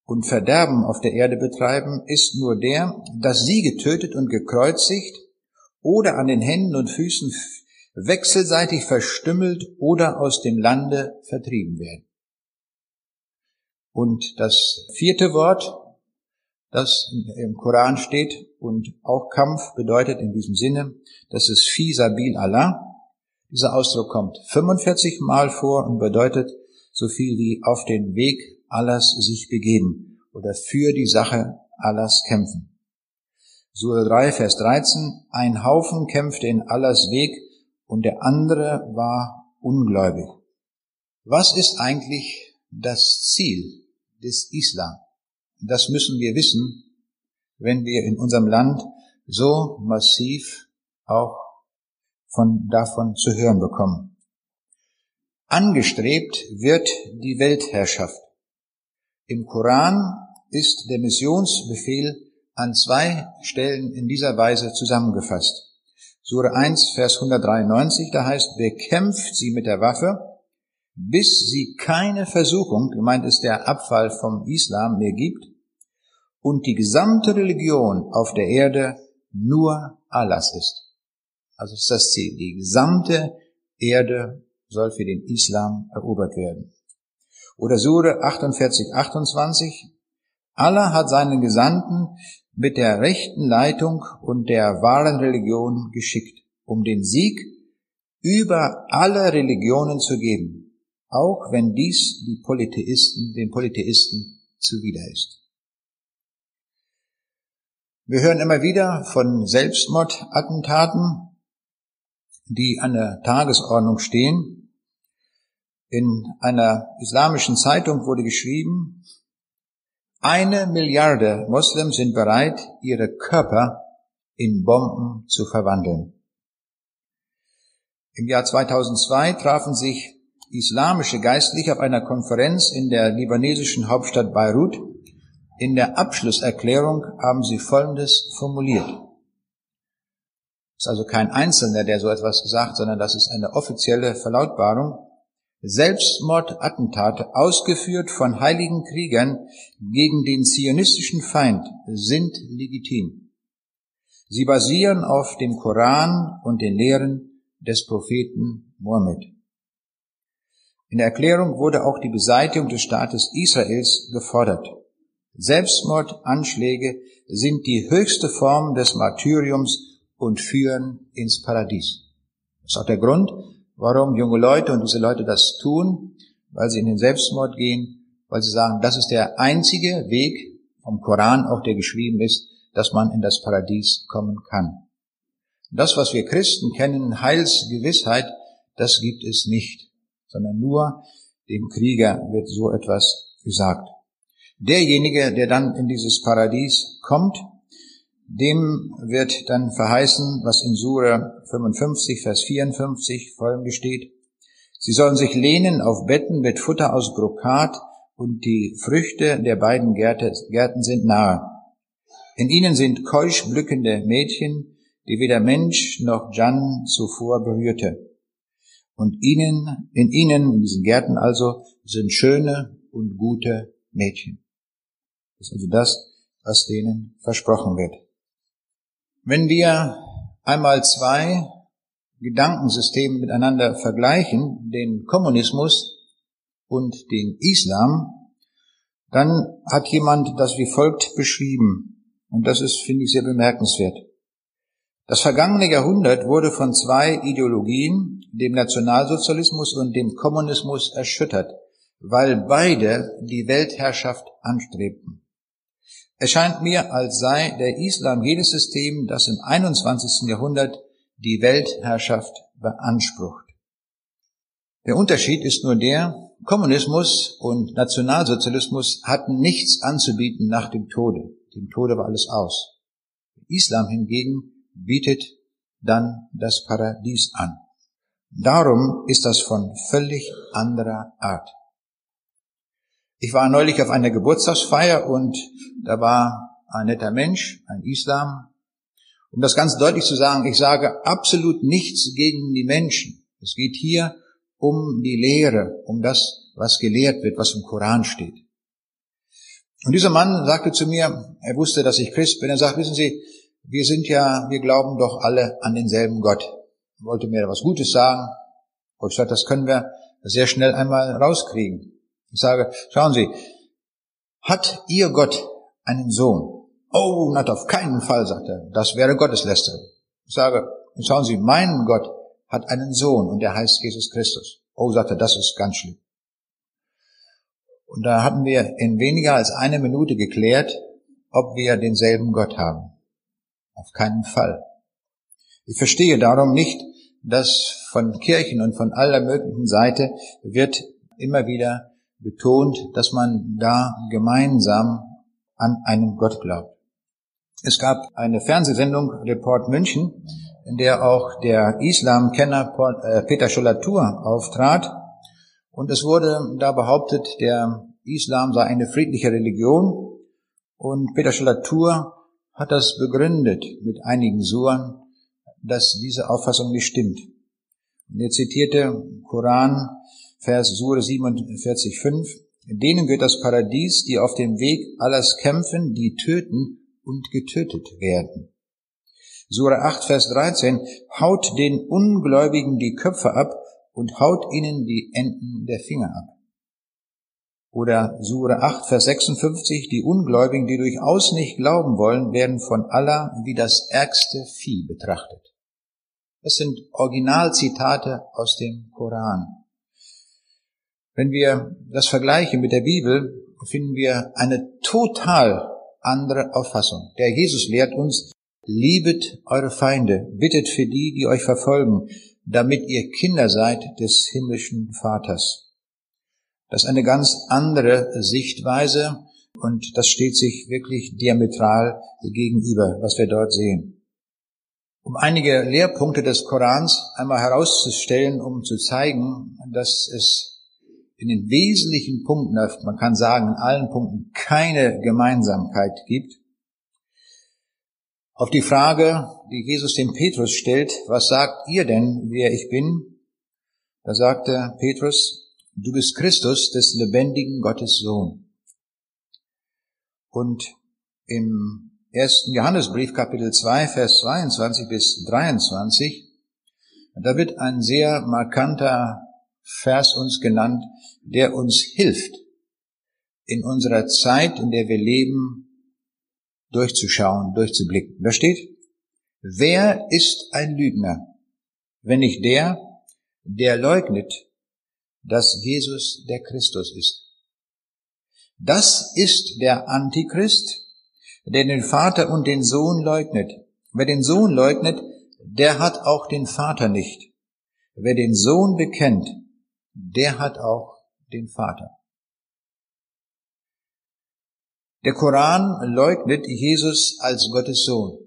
A: und Verderben auf der Erde betreiben, ist nur der, dass sie getötet und gekreuzigt oder an den Händen und Füßen wechselseitig verstümmelt oder aus dem Lande vertrieben werden. Und das vierte Wort, das im Koran steht und auch Kampf bedeutet in diesem Sinne, das ist Fi Sabil Allah. Dieser Ausdruck kommt 45 Mal vor und bedeutet so viel wie auf den Weg Allahs sich begeben oder für die Sache Allahs kämpfen. Surah 3, Vers 13, ein Haufen kämpfte in Allahs Weg und der andere war ungläubig. Was ist eigentlich das Ziel des Islam? Das müssen wir wissen, wenn wir in unserem Land so massiv auch von davon zu hören bekommen. Angestrebt wird die Weltherrschaft. Im Koran ist der Missionsbefehl an zwei Stellen in dieser Weise zusammengefasst. Sure 1, Vers 193, da heißt, bekämpft sie mit der Waffe, bis sie keine Versuchung, gemeint ist der Abfall vom Islam, mehr gibt und die gesamte Religion auf der Erde nur Allahs ist. Also ist das Ziel. Die gesamte Erde soll für den Islam erobert werden. Oder Sure 48, 28, Allah hat seinen Gesandten mit der rechten Leitung und der wahren Religion geschickt, um den Sieg über alle Religionen zu geben, auch wenn dies die Polytheisten, den Polytheisten zuwider ist. Wir hören immer wieder von Selbstmordattentaten, die an der Tagesordnung stehen. In einer islamischen Zeitung wurde geschrieben, eine Milliarde Moslems sind bereit, ihre Körper in Bomben zu verwandeln. Im Jahr 2002 trafen sich islamische Geistliche auf einer Konferenz in der libanesischen Hauptstadt Beirut. In der Abschlusserklärung haben sie Folgendes formuliert. Es ist also kein Einzelner, der so etwas gesagt, sondern das ist eine offizielle Verlautbarung. Selbstmordattentate, ausgeführt von heiligen Kriegern gegen den zionistischen Feind, sind legitim. Sie basieren auf dem Koran und den Lehren des Propheten Mohammed. In der Erklärung wurde auch die Beseitigung des Staates Israels gefordert. Selbstmordanschläge sind die höchste Form des Martyriums und führen ins Paradies. Das ist auch der Grund, Warum junge Leute und diese Leute das tun? Weil sie in den Selbstmord gehen, weil sie sagen, das ist der einzige Weg vom Koran, auch der geschrieben ist, dass man in das Paradies kommen kann. Das, was wir Christen kennen, Heilsgewissheit, das gibt es nicht, sondern nur dem Krieger wird so etwas gesagt. Derjenige, der dann in dieses Paradies kommt, dem wird dann verheißen, was in Sura 55, Vers 54 folgendes steht. Sie sollen sich lehnen auf Betten mit Futter aus Brokat und die Früchte der beiden Gärten sind nahe. In ihnen sind keusch blückende Mädchen, die weder Mensch noch Jan zuvor berührte. Und ihnen, in ihnen, in diesen Gärten also, sind schöne und gute Mädchen. Das ist also das, was denen versprochen wird. Wenn wir einmal zwei Gedankensysteme miteinander vergleichen, den Kommunismus und den Islam, dann hat jemand das wie folgt beschrieben. Und das ist, finde ich, sehr bemerkenswert. Das vergangene Jahrhundert wurde von zwei Ideologien, dem Nationalsozialismus und dem Kommunismus, erschüttert, weil beide die Weltherrschaft anstrebten. Es scheint mir, als sei der Islam jedes System, das im 21. Jahrhundert die Weltherrschaft beansprucht. Der Unterschied ist nur der, Kommunismus und Nationalsozialismus hatten nichts anzubieten nach dem Tode. Dem Tode war alles aus. Islam hingegen bietet dann das Paradies an. Darum ist das von völlig anderer Art. Ich war neulich auf einer Geburtstagsfeier und da war ein netter Mensch, ein Islam. Um das ganz deutlich zu sagen, ich sage absolut nichts gegen die Menschen. Es geht hier um die Lehre, um das, was gelehrt wird, was im Koran steht. Und dieser Mann sagte zu mir, er wusste, dass ich Christ bin, er sagt, wissen Sie, wir sind ja, wir glauben doch alle an denselben Gott. Er wollte mir was Gutes sagen. Und ich sagte, das können wir sehr schnell einmal rauskriegen. Ich sage, schauen Sie, hat Ihr Gott einen Sohn? Oh, not auf keinen Fall, sagt er. Das wäre Gotteslästerung. Ich sage, schauen Sie, mein Gott hat einen Sohn und der heißt Jesus Christus. Oh, sagt er, das ist ganz schlimm. Und da hatten wir in weniger als einer Minute geklärt, ob wir denselben Gott haben. Auf keinen Fall. Ich verstehe darum nicht, dass von Kirchen und von aller möglichen Seite wird immer wieder betont, dass man da gemeinsam an einen Gott glaubt. Es gab eine Fernsehsendung, Report München, in der auch der Islamkenner äh, Peter Scholatur auftrat. Und es wurde da behauptet, der Islam sei eine friedliche Religion. Und Peter Scholatur hat das begründet mit einigen Suren, dass diese Auffassung nicht stimmt. Und er zitierte Koran, Vers Sure 47,5, denen gehört das Paradies, die auf dem Weg alles kämpfen, die töten und getötet werden. Sure 8, Vers 13, haut den Ungläubigen die Köpfe ab und haut ihnen die Enden der Finger ab. Oder Sure 8, Vers 56, die Ungläubigen, die durchaus nicht glauben wollen, werden von Allah wie das ärgste Vieh betrachtet. Das sind Originalzitate aus dem Koran. Wenn wir das vergleichen mit der Bibel, finden wir eine total andere Auffassung. Der Jesus lehrt uns, liebet eure Feinde, bittet für die, die euch verfolgen, damit ihr Kinder seid des himmlischen Vaters. Das ist eine ganz andere Sichtweise und das steht sich wirklich diametral gegenüber, was wir dort sehen. Um einige Lehrpunkte des Korans einmal herauszustellen, um zu zeigen, dass es in den wesentlichen Punkten, man kann sagen in allen Punkten, keine Gemeinsamkeit gibt. Auf die Frage, die Jesus dem Petrus stellt, was sagt ihr denn, wer ich bin? Da sagte Petrus, du bist Christus des lebendigen Gottes Sohn. Und im ersten Johannesbrief Kapitel 2, Vers 22 bis 23, da wird ein sehr markanter Vers uns genannt, der uns hilft, in unserer Zeit, in der wir leben, durchzuschauen, durchzublicken. Da steht, wer ist ein Lügner, wenn nicht der, der leugnet, dass Jesus der Christus ist? Das ist der Antichrist, der den Vater und den Sohn leugnet. Wer den Sohn leugnet, der hat auch den Vater nicht. Wer den Sohn bekennt, der hat auch den Vater. Der Koran leugnet Jesus als Gottes Sohn.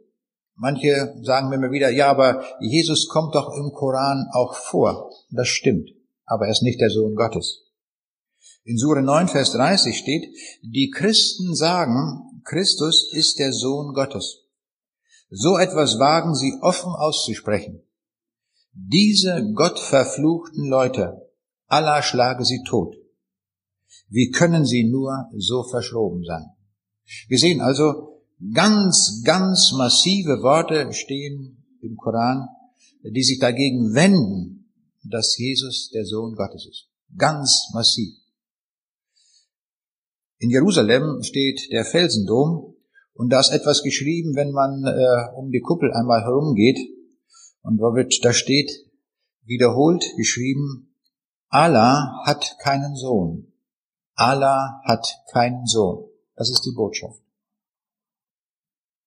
A: Manche sagen mir immer wieder, ja, aber Jesus kommt doch im Koran auch vor. Das stimmt, aber er ist nicht der Sohn Gottes. In Sure 9, Vers 30 steht, die Christen sagen, Christus ist der Sohn Gottes. So etwas wagen sie offen auszusprechen. Diese gottverfluchten Leute Allah schlage sie tot. Wie können sie nur so verschroben sein? Wir sehen also, ganz, ganz massive Worte stehen im Koran, die sich dagegen wenden, dass Jesus der Sohn Gottes ist. Ganz massiv. In Jerusalem steht der Felsendom und da ist etwas geschrieben, wenn man äh, um die Kuppel einmal herumgeht und da, steht wiederholt geschrieben, Allah hat keinen Sohn. Allah hat keinen Sohn. Das ist die Botschaft.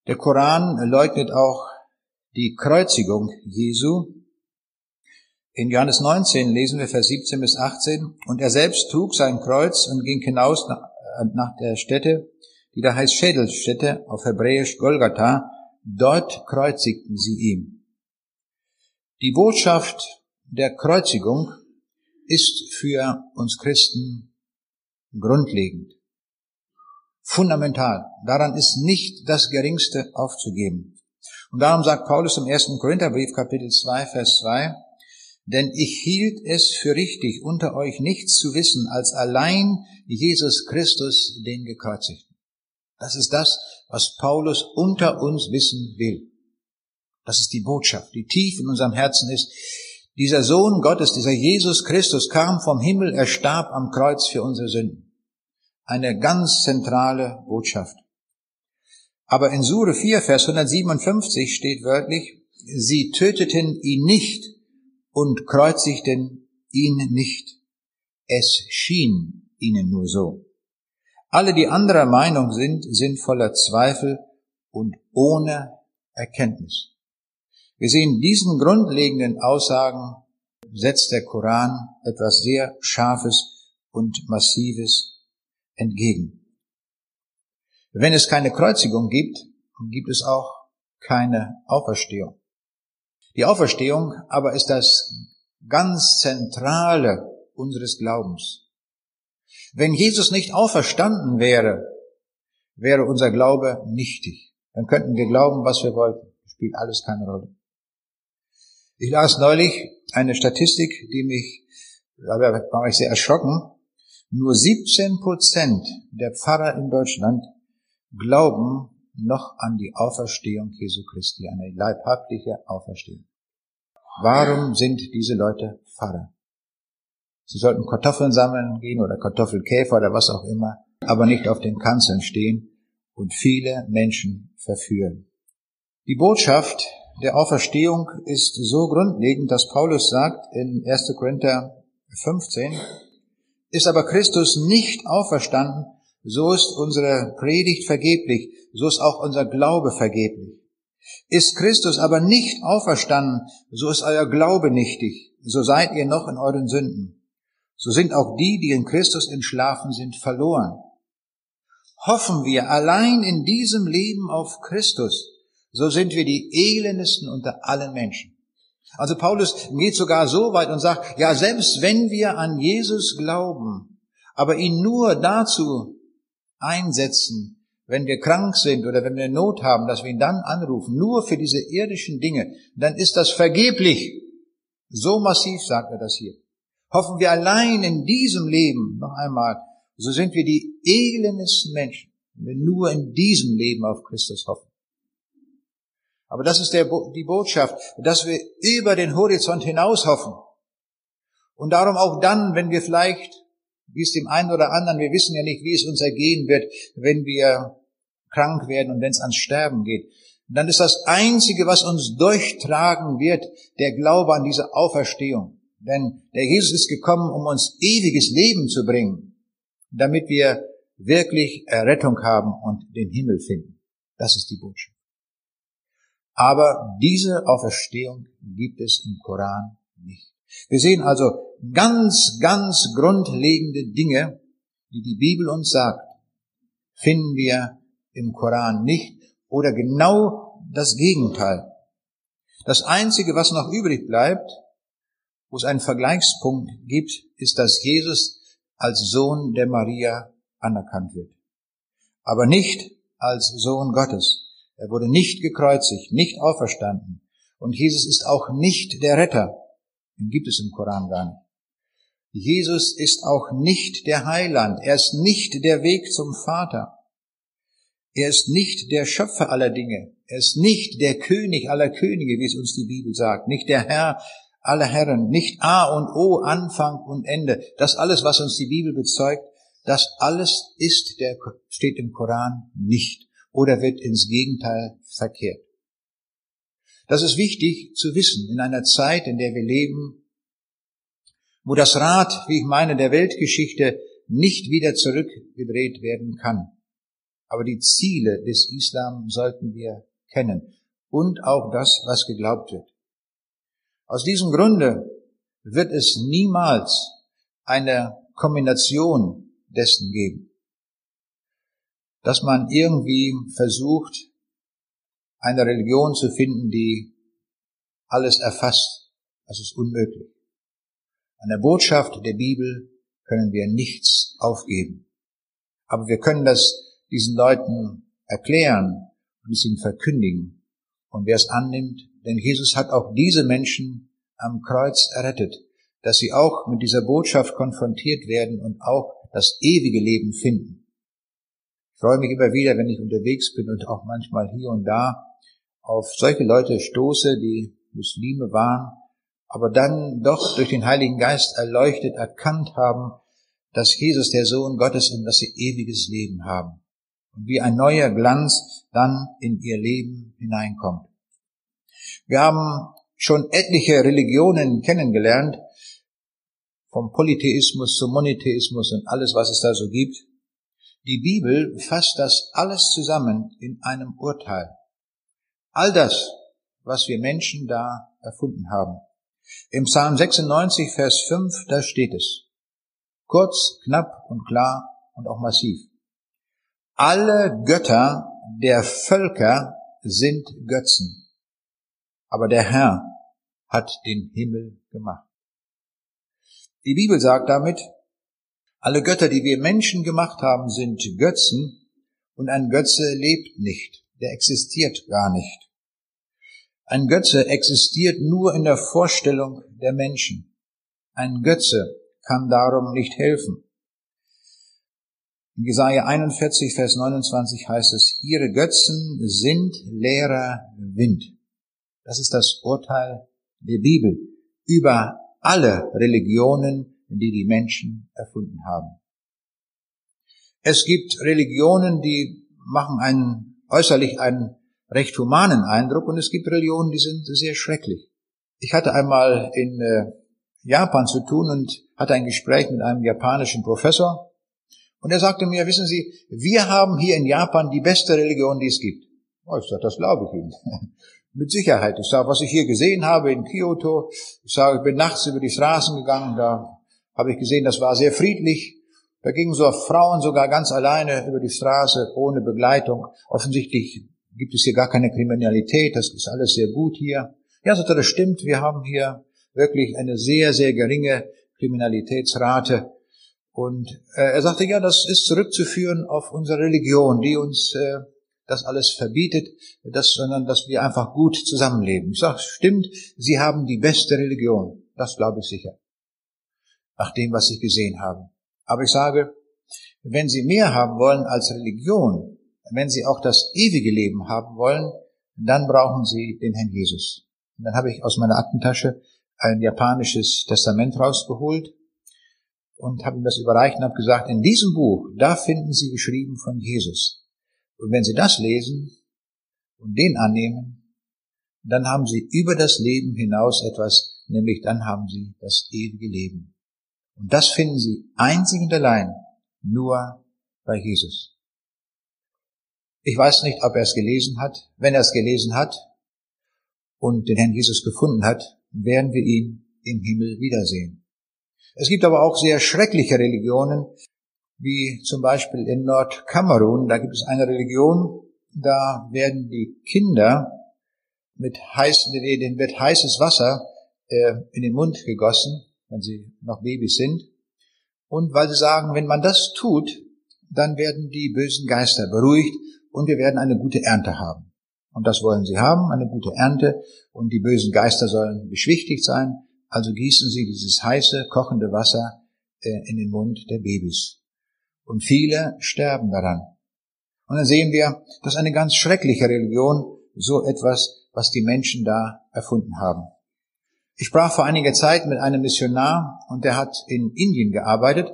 A: Der Koran leugnet auch die Kreuzigung Jesu. In Johannes 19 lesen wir Vers 17 bis 18. Und er selbst trug sein Kreuz und ging hinaus nach der Stätte, die da heißt Schädelstätte, auf Hebräisch Golgatha. Dort kreuzigten sie ihn. Die Botschaft der Kreuzigung ist für uns Christen grundlegend, fundamental. Daran ist nicht das Geringste aufzugeben. Und darum sagt Paulus im ersten Korintherbrief Kapitel 2, Vers 2, denn ich hielt es für richtig, unter euch nichts zu wissen, als allein Jesus Christus, den Gekreuzigten. Das ist das, was Paulus unter uns wissen will. Das ist die Botschaft, die tief in unserem Herzen ist. Dieser Sohn Gottes, dieser Jesus Christus kam vom Himmel, er starb am Kreuz für unsere Sünden. Eine ganz zentrale Botschaft. Aber in Sure 4, Vers 157 steht wörtlich, sie töteten ihn nicht und kreuzigten ihn nicht. Es schien ihnen nur so. Alle, die anderer Meinung sind, sind voller Zweifel und ohne Erkenntnis. Wir sehen diesen grundlegenden Aussagen setzt der Koran etwas sehr Scharfes und Massives entgegen. Wenn es keine Kreuzigung gibt, gibt es auch keine Auferstehung. Die Auferstehung aber ist das ganz Zentrale unseres Glaubens. Wenn Jesus nicht auferstanden wäre, wäre unser Glaube nichtig. Dann könnten wir glauben, was wir wollten. Spielt alles keine Rolle. Ich las neulich eine Statistik, die mich, da war ich sehr erschrocken. Nur 17 Prozent der Pfarrer in Deutschland glauben noch an die Auferstehung Jesu Christi, an eine leibhaftige Auferstehung. Warum sind diese Leute Pfarrer? Sie sollten Kartoffeln sammeln gehen oder Kartoffelkäfer oder was auch immer, aber nicht auf den Kanzeln stehen und viele Menschen verführen. Die Botschaft der Auferstehung ist so grundlegend, dass Paulus sagt in 1. Korinther 15, ist aber Christus nicht auferstanden, so ist unsere Predigt vergeblich, so ist auch unser Glaube vergeblich. Ist Christus aber nicht auferstanden, so ist euer Glaube nichtig, so seid ihr noch in euren Sünden. So sind auch die, die in Christus entschlafen sind, verloren. Hoffen wir allein in diesem Leben auf Christus, so sind wir die elendesten unter allen Menschen. Also Paulus geht sogar so weit und sagt, ja, selbst wenn wir an Jesus glauben, aber ihn nur dazu einsetzen, wenn wir krank sind oder wenn wir Not haben, dass wir ihn dann anrufen, nur für diese irdischen Dinge, dann ist das vergeblich. So massiv sagt er das hier. Hoffen wir allein in diesem Leben, noch einmal, so sind wir die elendesten Menschen, wenn wir nur in diesem Leben auf Christus hoffen. Aber das ist der, die Botschaft, dass wir über den Horizont hinaus hoffen. Und darum auch dann, wenn wir vielleicht, wie es dem einen oder anderen, wir wissen ja nicht, wie es uns ergehen wird, wenn wir krank werden und wenn es ans Sterben geht, dann ist das Einzige, was uns durchtragen wird, der Glaube an diese Auferstehung. Denn der Jesus ist gekommen, um uns ewiges Leben zu bringen, damit wir wirklich Errettung haben und den Himmel finden. Das ist die Botschaft. Aber diese Auferstehung gibt es im Koran nicht. Wir sehen also ganz, ganz grundlegende Dinge, die die Bibel uns sagt, finden wir im Koran nicht oder genau das Gegenteil. Das Einzige, was noch übrig bleibt, wo es einen Vergleichspunkt gibt, ist, dass Jesus als Sohn der Maria anerkannt wird. Aber nicht als Sohn Gottes. Er wurde nicht gekreuzigt, nicht auferstanden. Und Jesus ist auch nicht der Retter. Den gibt es im Koran gar nicht. Jesus ist auch nicht der Heiland. Er ist nicht der Weg zum Vater. Er ist nicht der Schöpfer aller Dinge. Er ist nicht der König aller Könige, wie es uns die Bibel sagt. Nicht der Herr aller Herren. Nicht A und O, Anfang und Ende. Das alles, was uns die Bibel bezeugt, das alles ist der, steht im Koran nicht oder wird ins Gegenteil verkehrt. Das ist wichtig zu wissen in einer Zeit, in der wir leben, wo das Rad, wie ich meine, der Weltgeschichte nicht wieder zurückgedreht werden kann. Aber die Ziele des Islam sollten wir kennen und auch das, was geglaubt wird. Aus diesem Grunde wird es niemals eine Kombination dessen geben, dass man irgendwie versucht, eine Religion zu finden, die alles erfasst. Das ist unmöglich. An der Botschaft der Bibel können wir nichts aufgeben. Aber wir können das diesen Leuten erklären und es ihnen verkündigen. Und wer es annimmt, denn Jesus hat auch diese Menschen am Kreuz errettet, dass sie auch mit dieser Botschaft konfrontiert werden und auch das ewige Leben finden. Freue mich immer wieder, wenn ich unterwegs bin und auch manchmal hier und da auf solche Leute stoße, die Muslime waren, aber dann doch durch den Heiligen Geist erleuchtet erkannt haben, dass Jesus der Sohn Gottes ist dass sie ewiges Leben haben. Und wie ein neuer Glanz dann in ihr Leben hineinkommt. Wir haben schon etliche Religionen kennengelernt, vom Polytheismus zum Monotheismus und alles, was es da so gibt. Die Bibel fasst das alles zusammen in einem Urteil. All das, was wir Menschen da erfunden haben. Im Psalm 96, Vers 5, da steht es. Kurz, knapp und klar und auch massiv. Alle Götter der Völker sind Götzen. Aber der Herr hat den Himmel gemacht. Die Bibel sagt damit, alle Götter, die wir Menschen gemacht haben, sind Götzen und ein Götze lebt nicht, der existiert gar nicht. Ein Götze existiert nur in der Vorstellung der Menschen. Ein Götze kann darum nicht helfen. In Jesaja 41, Vers 29 heißt es, ihre Götzen sind leerer Wind. Das ist das Urteil der Bibel über alle Religionen, die die Menschen erfunden haben. Es gibt Religionen, die machen einen, äußerlich einen recht humanen Eindruck und es gibt Religionen, die sind sehr schrecklich. Ich hatte einmal in äh, Japan zu tun und hatte ein Gespräch mit einem japanischen Professor. Und er sagte mir, wissen Sie, wir haben hier in Japan die beste Religion, die es gibt. Oh, ich sage, das glaube ich Ihnen. mit Sicherheit. Ich sage, was ich hier gesehen habe in Kyoto, ich sage, ich bin nachts über die Straßen gegangen, da habe ich gesehen, das war sehr friedlich. Da gingen so Frauen sogar ganz alleine über die Straße, ohne Begleitung. Offensichtlich gibt es hier gar keine Kriminalität, das ist alles sehr gut hier. Ja, sagte, das stimmt, wir haben hier wirklich eine sehr, sehr geringe Kriminalitätsrate. Und äh, er sagte, ja, das ist zurückzuführen auf unsere Religion, die uns äh, das alles verbietet, das, sondern dass wir einfach gut zusammenleben. Ich sage, stimmt, Sie haben die beste Religion. Das glaube ich sicher. Nach dem, was ich gesehen habe. Aber ich sage, wenn Sie mehr haben wollen als Religion, wenn Sie auch das ewige Leben haben wollen, dann brauchen Sie den Herrn Jesus. Und dann habe ich aus meiner Aktentasche ein japanisches Testament rausgeholt und habe ihm das überreicht und habe gesagt, in diesem Buch, da finden Sie geschrieben von Jesus. Und wenn Sie das lesen und den annehmen, dann haben Sie über das Leben hinaus etwas, nämlich dann haben Sie das ewige Leben. Und das finden Sie einzig und allein nur bei Jesus. Ich weiß nicht, ob er es gelesen hat. Wenn er es gelesen hat und den Herrn Jesus gefunden hat, werden wir ihn im Himmel wiedersehen. Es gibt aber auch sehr schreckliche Religionen, wie zum Beispiel in Nordkamerun, da gibt es eine Religion, da werden die Kinder mit heiß, denen wird heißes Wasser äh, in den Mund gegossen, wenn sie noch Babys sind. Und weil sie sagen, wenn man das tut, dann werden die bösen Geister beruhigt und wir werden eine gute Ernte haben. Und das wollen sie haben, eine gute Ernte, und die bösen Geister sollen beschwichtigt sein, also gießen sie dieses heiße, kochende Wasser äh, in den Mund der Babys. Und viele sterben daran. Und dann sehen wir, das ist eine ganz schreckliche Religion, so etwas, was die Menschen da erfunden haben. Ich sprach vor einiger Zeit mit einem Missionar und der hat in Indien gearbeitet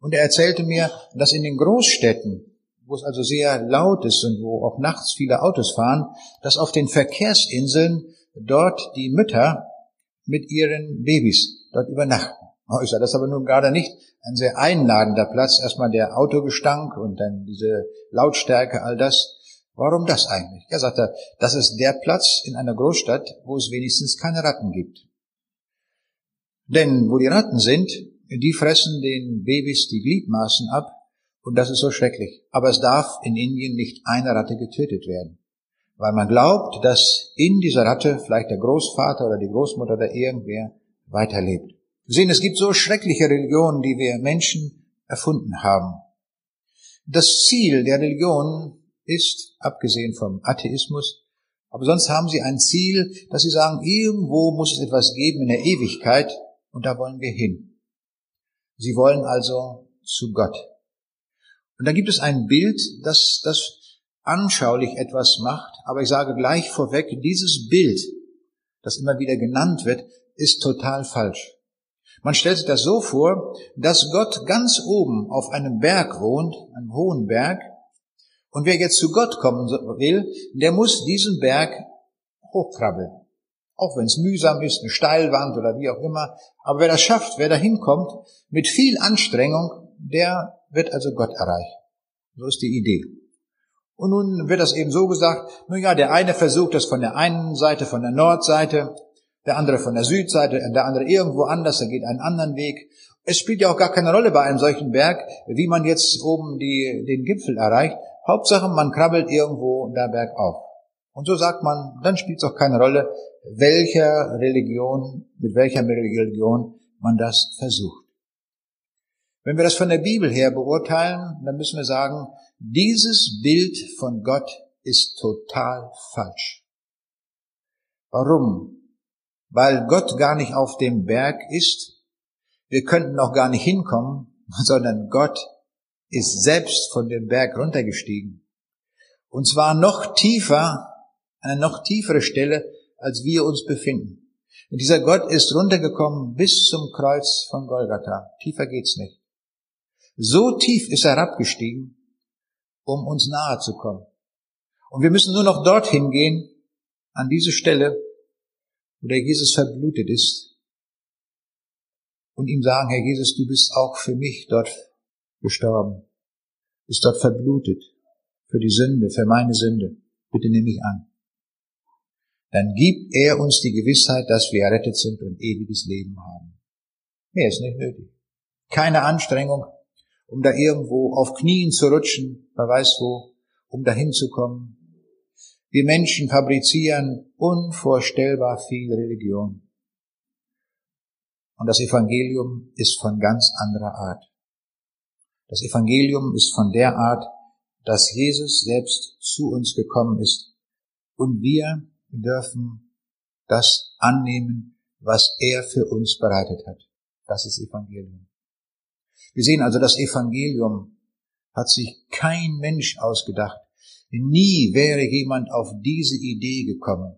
A: und er erzählte mir, dass in den Großstädten wo es also sehr laut ist und wo auch nachts viele Autos fahren, dass auf den Verkehrsinseln dort die Mütter mit ihren Babys dort übernachten. Sage, das ist aber nun gerade nicht ein sehr einladender Platz. Erstmal der Autogestank und dann diese Lautstärke, all das. Warum das eigentlich? Er sagte, das ist der Platz in einer Großstadt, wo es wenigstens keine Ratten gibt. Denn wo die Ratten sind, die fressen den Babys die Gliedmaßen ab und das ist so schrecklich. Aber es darf in Indien nicht eine Ratte getötet werden. Weil man glaubt, dass in dieser Ratte vielleicht der Großvater oder die Großmutter oder irgendwer weiterlebt. Wir sehen, es gibt so schreckliche Religionen, die wir Menschen erfunden haben. Das Ziel der Religion ist, abgesehen vom Atheismus, Aber sonst haben sie ein Ziel, dass sie sagen, irgendwo muss es etwas geben in der Ewigkeit und da wollen wir hin. Sie wollen also zu Gott. Und da gibt es ein Bild, das das anschaulich etwas macht, aber ich sage gleich vorweg, dieses Bild, das immer wieder genannt wird, ist total falsch. Man stellt sich das so vor, dass Gott ganz oben auf einem Berg wohnt, einem hohen Berg, und wer jetzt zu Gott kommen will, der muss diesen Berg hochkrabbeln. Auch wenn es mühsam ist, eine Steilwand oder wie auch immer. Aber wer das schafft, wer da hinkommt, mit viel Anstrengung, der wird also Gott erreichen. So ist die Idee. Und nun wird das eben so gesagt, nun ja, der eine versucht das von der einen Seite, von der Nordseite, der andere von der Südseite, der andere irgendwo anders, er geht einen anderen Weg. Es spielt ja auch gar keine Rolle bei einem solchen Berg, wie man jetzt oben die, den Gipfel erreicht. Hauptsache, man krabbelt irgendwo da bergauf. Und so sagt man, dann spielt es auch keine Rolle, welcher Religion, mit welcher Religion man das versucht. Wenn wir das von der Bibel her beurteilen, dann müssen wir sagen, dieses Bild von Gott ist total falsch. Warum? Weil Gott gar nicht auf dem Berg ist. Wir könnten noch gar nicht hinkommen, sondern Gott ist selbst von dem Berg runtergestiegen. Und zwar noch tiefer, eine noch tiefere Stelle, als wir uns befinden. Und dieser Gott ist runtergekommen bis zum Kreuz von Golgatha. Tiefer geht's nicht. So tief ist er herabgestiegen, um uns nahe zu kommen. Und wir müssen nur noch dorthin gehen, an diese Stelle, wo der Jesus verblutet ist, und ihm sagen, Herr Jesus, du bist auch für mich dort gestorben, ist dort verblutet, für die Sünde, für meine Sünde. Bitte nimm mich an. Dann gibt er uns die Gewissheit, dass wir errettet sind und ewiges Leben haben. Mehr ist nicht nötig. Keine Anstrengung, um da irgendwo auf Knien zu rutschen, wer weiß wo, um dahin zu kommen. Wir Menschen fabrizieren unvorstellbar viel Religion. Und das Evangelium ist von ganz anderer Art. Das Evangelium ist von der Art, dass Jesus selbst zu uns gekommen ist und wir dürfen das annehmen, was er für uns bereitet hat. Das ist Evangelium. Wir sehen also, das Evangelium hat sich kein Mensch ausgedacht. Nie wäre jemand auf diese Idee gekommen,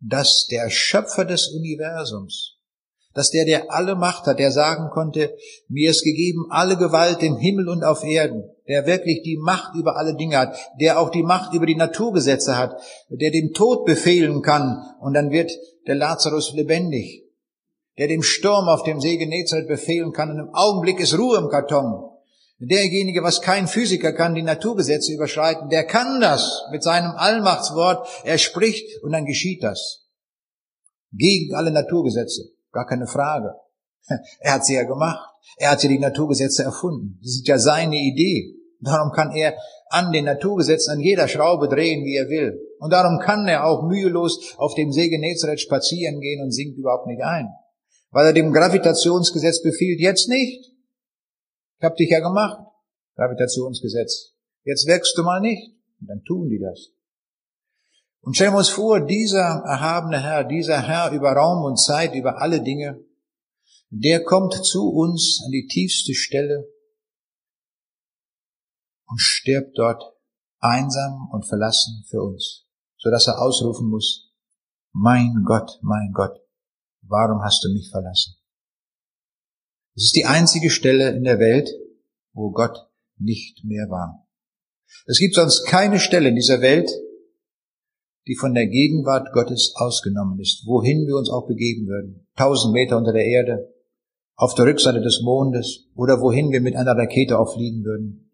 A: dass der Schöpfer des Universums, dass der, der alle Macht hat, der sagen konnte, mir ist gegeben alle Gewalt im Himmel und auf Erden, der wirklich die Macht über alle Dinge hat, der auch die Macht über die Naturgesetze hat, der dem Tod befehlen kann und dann wird der Lazarus lebendig, der dem Sturm auf dem See Genezareth befehlen kann und im Augenblick ist Ruhe im Karton. Derjenige, was kein Physiker kann, die Naturgesetze überschreiten, der kann das mit seinem Allmachtswort. Er spricht und dann geschieht das. Gegen alle Naturgesetze. Gar keine Frage. Er hat sie ja gemacht. Er hat ja die Naturgesetze erfunden. Das ist ja seine Idee. Darum kann er an den Naturgesetzen an jeder Schraube drehen, wie er will. Und darum kann er auch mühelos auf dem See Genezareth spazieren gehen und sinkt überhaupt nicht ein weil er dem Gravitationsgesetz befiehlt, jetzt nicht. Ich hab dich ja gemacht, Gravitationsgesetz. Jetzt wirkst du mal nicht. Und dann tun die das. Und stellen wir uns vor, dieser erhabene Herr, dieser Herr über Raum und Zeit, über alle Dinge, der kommt zu uns an die tiefste Stelle und stirbt dort einsam und verlassen für uns, so dass er ausrufen muss, mein Gott, mein Gott, warum hast du mich verlassen? Es ist die einzige Stelle in der Welt, wo Gott nicht mehr war. Es gibt sonst keine Stelle in dieser Welt, die von der Gegenwart Gottes ausgenommen ist, wohin wir uns auch begeben würden. Tausend Meter unter der Erde, auf der Rückseite des Mondes oder wohin wir mit einer Rakete auch fliegen würden.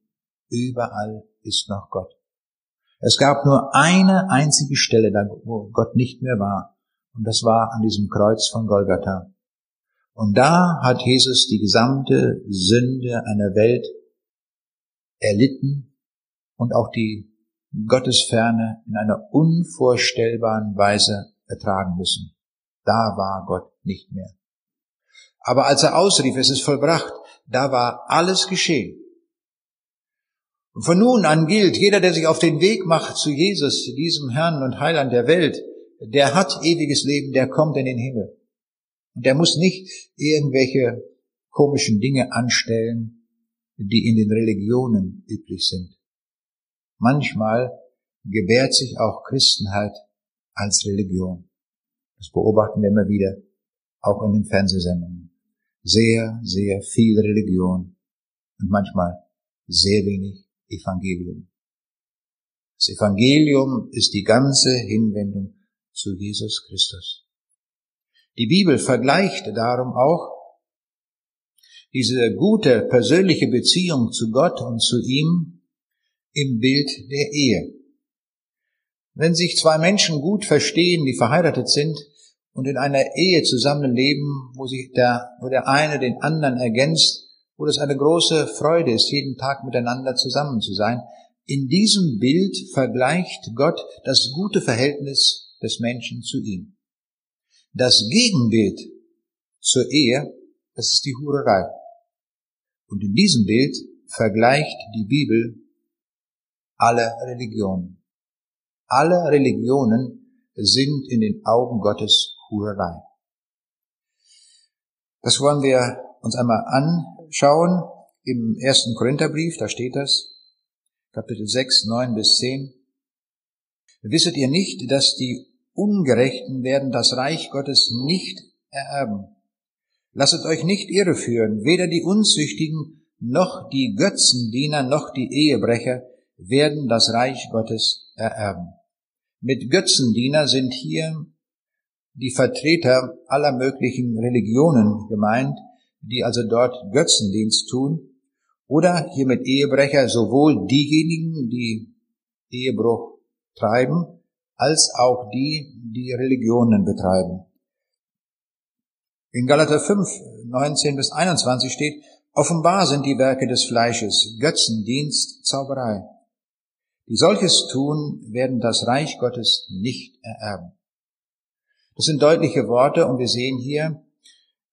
A: Überall ist noch Gott. Es gab nur eine einzige Stelle, wo Gott nicht mehr war. Und das war an diesem Kreuz von Golgatha. Und da hat Jesus die gesamte Sünde einer Welt erlitten und auch die Gottesferne in einer unvorstellbaren Weise ertragen müssen. Da war Gott nicht mehr. Aber als er ausrief, es ist vollbracht, da war alles geschehen. Und von nun an gilt, jeder, der sich auf den Weg macht zu Jesus, diesem Herrn und Heiland der Welt, der hat ewiges Leben, der kommt in den Himmel. Und der muss nicht irgendwelche komischen Dinge anstellen, die in den Religionen üblich sind. Manchmal gebärt sich auch Christenheit als Religion. Das beobachten wir immer wieder, auch in den Fernsehsendungen. Sehr, sehr viel Religion und manchmal sehr wenig Evangelium. Das Evangelium ist die ganze Hinwendung zu Jesus Christus. Die Bibel vergleicht darum auch diese gute persönliche Beziehung zu Gott und zu ihm im Bild der Ehe. Wenn sich zwei Menschen gut verstehen, die verheiratet sind und in einer Ehe zusammenleben, wo sich der, wo der eine den anderen ergänzt, wo das eine große Freude ist, jeden Tag miteinander zusammen zu sein, in diesem Bild vergleicht Gott das gute Verhältnis des Menschen zu ihm. Das Gegenbild zur Ehe, das ist die Hurerei. Und in diesem Bild vergleicht die Bibel alle Religionen. Alle Religionen sind in den Augen Gottes Hurerei. Das wollen wir uns einmal anschauen im ersten Korintherbrief, da steht das, Kapitel 6, 9 bis 10. Wisset ihr nicht, dass die Ungerechten werden das Reich Gottes nicht ererben. Lasset euch nicht irreführen, weder die Unzüchtigen, noch die Götzendiener, noch die Ehebrecher werden das Reich Gottes ererben. Mit Götzendiener sind hier die Vertreter aller möglichen Religionen gemeint, die also dort Götzendienst tun, oder hier mit Ehebrecher sowohl diejenigen, die Ehebruch treiben, als auch die, die Religionen betreiben. In Galater 5, 19 bis 21 steht, offenbar sind die Werke des Fleisches, Götzendienst, Zauberei. Die solches tun, werden das Reich Gottes nicht ererben. Das sind deutliche Worte und wir sehen hier,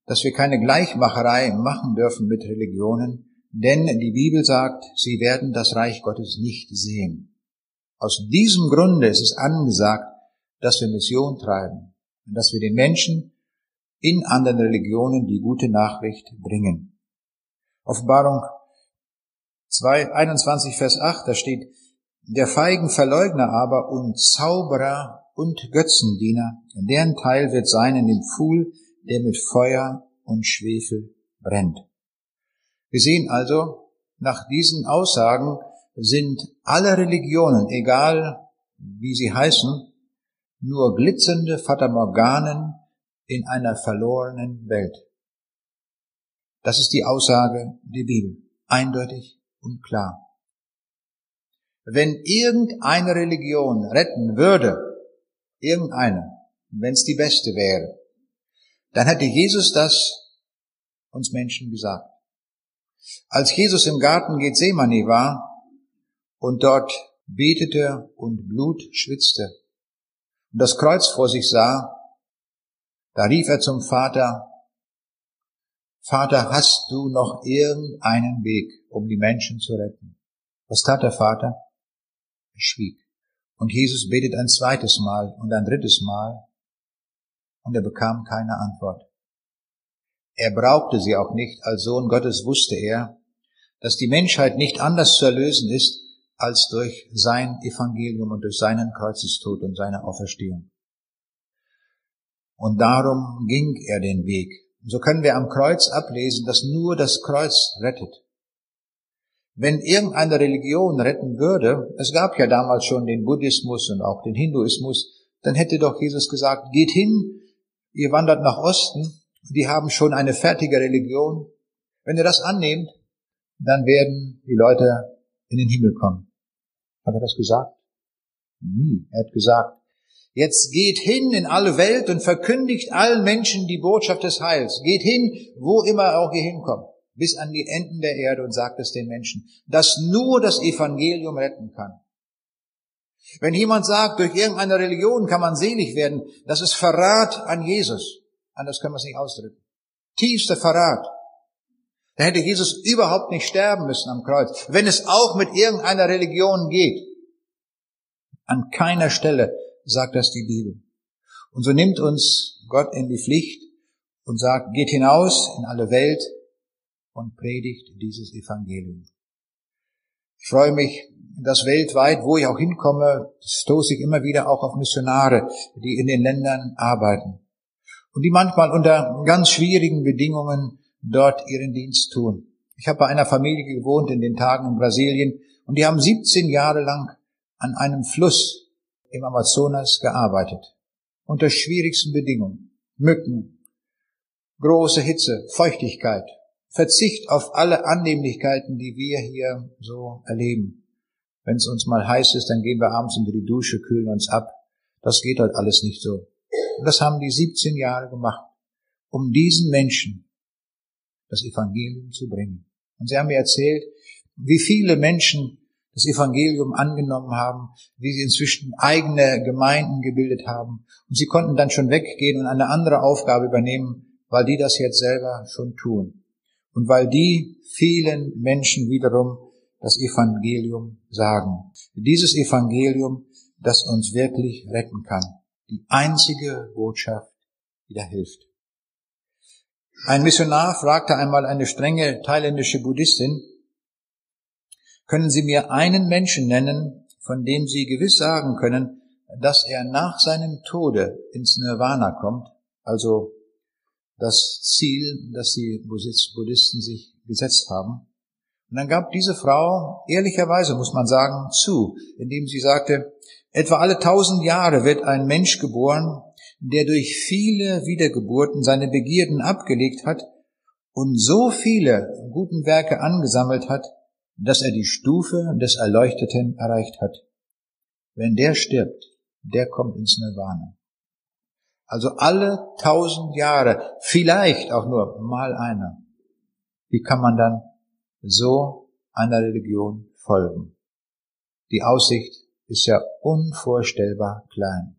A: dass wir keine Gleichmacherei machen dürfen mit Religionen, denn die Bibel sagt, sie werden das Reich Gottes nicht sehen. Aus diesem Grunde ist es angesagt, dass wir Mission treiben und dass wir den Menschen in anderen Religionen die gute Nachricht bringen. Offenbarung 2, 21, Vers 8, da steht, der feigen Verleugner aber und Zauberer und Götzendiener, deren Teil wird sein in dem Pfuhl, der mit Feuer und Schwefel brennt. Wir sehen also nach diesen Aussagen, sind alle Religionen, egal wie sie heißen, nur glitzernde Fatamorganen in einer verlorenen Welt. Das ist die Aussage der Bibel, eindeutig und klar. Wenn irgendeine Religion retten würde, irgendeine, wenn es die beste wäre, dann hätte Jesus das uns Menschen gesagt. Als Jesus im Garten Gethsemane war, und dort betete und Blut schwitzte und das Kreuz vor sich sah, da rief er zum Vater, Vater, hast du noch irgendeinen Weg, um die Menschen zu retten? Was tat der Vater? Er schwieg. Und Jesus betet ein zweites Mal und ein drittes Mal und er bekam keine Antwort. Er brauchte sie auch nicht, als Sohn Gottes wusste er, dass die Menschheit nicht anders zu erlösen ist, als durch sein Evangelium und durch seinen Kreuzestod und seine Auferstehung. Und darum ging er den Weg. So können wir am Kreuz ablesen, dass nur das Kreuz rettet. Wenn irgendeine Religion retten würde, es gab ja damals schon den Buddhismus und auch den Hinduismus, dann hätte doch Jesus gesagt, geht hin, ihr wandert nach Osten, die haben schon eine fertige Religion. Wenn ihr das annehmt, dann werden die Leute in den Himmel kommen. Hat er das gesagt? Nie. Er hat gesagt, jetzt geht hin in alle Welt und verkündigt allen Menschen die Botschaft des Heils. Geht hin, wo immer auch ihr hinkommt, bis an die Enden der Erde und sagt es den Menschen, dass nur das Evangelium retten kann. Wenn jemand sagt, durch irgendeine Religion kann man selig werden, das ist Verrat an Jesus. Anders können wir es nicht ausdrücken. Tiefster Verrat. Da hätte Jesus überhaupt nicht sterben müssen am Kreuz. Wenn es auch mit irgendeiner Religion geht. An keiner Stelle sagt das die Bibel. Und so nimmt uns Gott in die Pflicht und sagt, geht hinaus in alle Welt und predigt dieses Evangelium. Ich freue mich, dass weltweit, wo ich auch hinkomme, stoße ich immer wieder auch auf Missionare, die in den Ländern arbeiten und die manchmal unter ganz schwierigen Bedingungen dort ihren Dienst tun. Ich habe bei einer Familie gewohnt in den Tagen in Brasilien und die haben 17 Jahre lang an einem Fluss im Amazonas gearbeitet. Unter schwierigsten Bedingungen. Mücken, große Hitze, Feuchtigkeit, Verzicht auf alle Annehmlichkeiten, die wir hier so erleben. Wenn es uns mal heiß ist, dann gehen wir abends unter die Dusche, kühlen uns ab. Das geht dort alles nicht so. Und das haben die 17 Jahre gemacht, um diesen Menschen das Evangelium zu bringen. Und sie haben mir erzählt, wie viele Menschen das Evangelium angenommen haben, wie sie inzwischen eigene Gemeinden gebildet haben. Und sie konnten dann schon weggehen und eine andere Aufgabe übernehmen, weil die das jetzt selber schon tun. Und weil die vielen Menschen wiederum das Evangelium sagen. Dieses Evangelium, das uns wirklich retten kann. Die einzige Botschaft, die da hilft. Ein Missionar fragte einmal eine strenge thailändische Buddhistin, können Sie mir einen Menschen nennen, von dem Sie gewiss sagen können, dass er nach seinem Tode ins Nirvana kommt, also das Ziel, das die Buddhisten sich gesetzt haben. Und dann gab diese Frau, ehrlicherweise muss man sagen, zu, indem sie sagte, etwa alle tausend Jahre wird ein Mensch geboren, der durch viele Wiedergeburten seine Begierden abgelegt hat und so viele guten Werke angesammelt hat, dass er die Stufe des Erleuchteten erreicht hat. Wenn der stirbt, der kommt ins Nirvana. Also alle tausend Jahre, vielleicht auch nur mal einer. Wie kann man dann so einer Religion folgen? Die Aussicht ist ja unvorstellbar klein.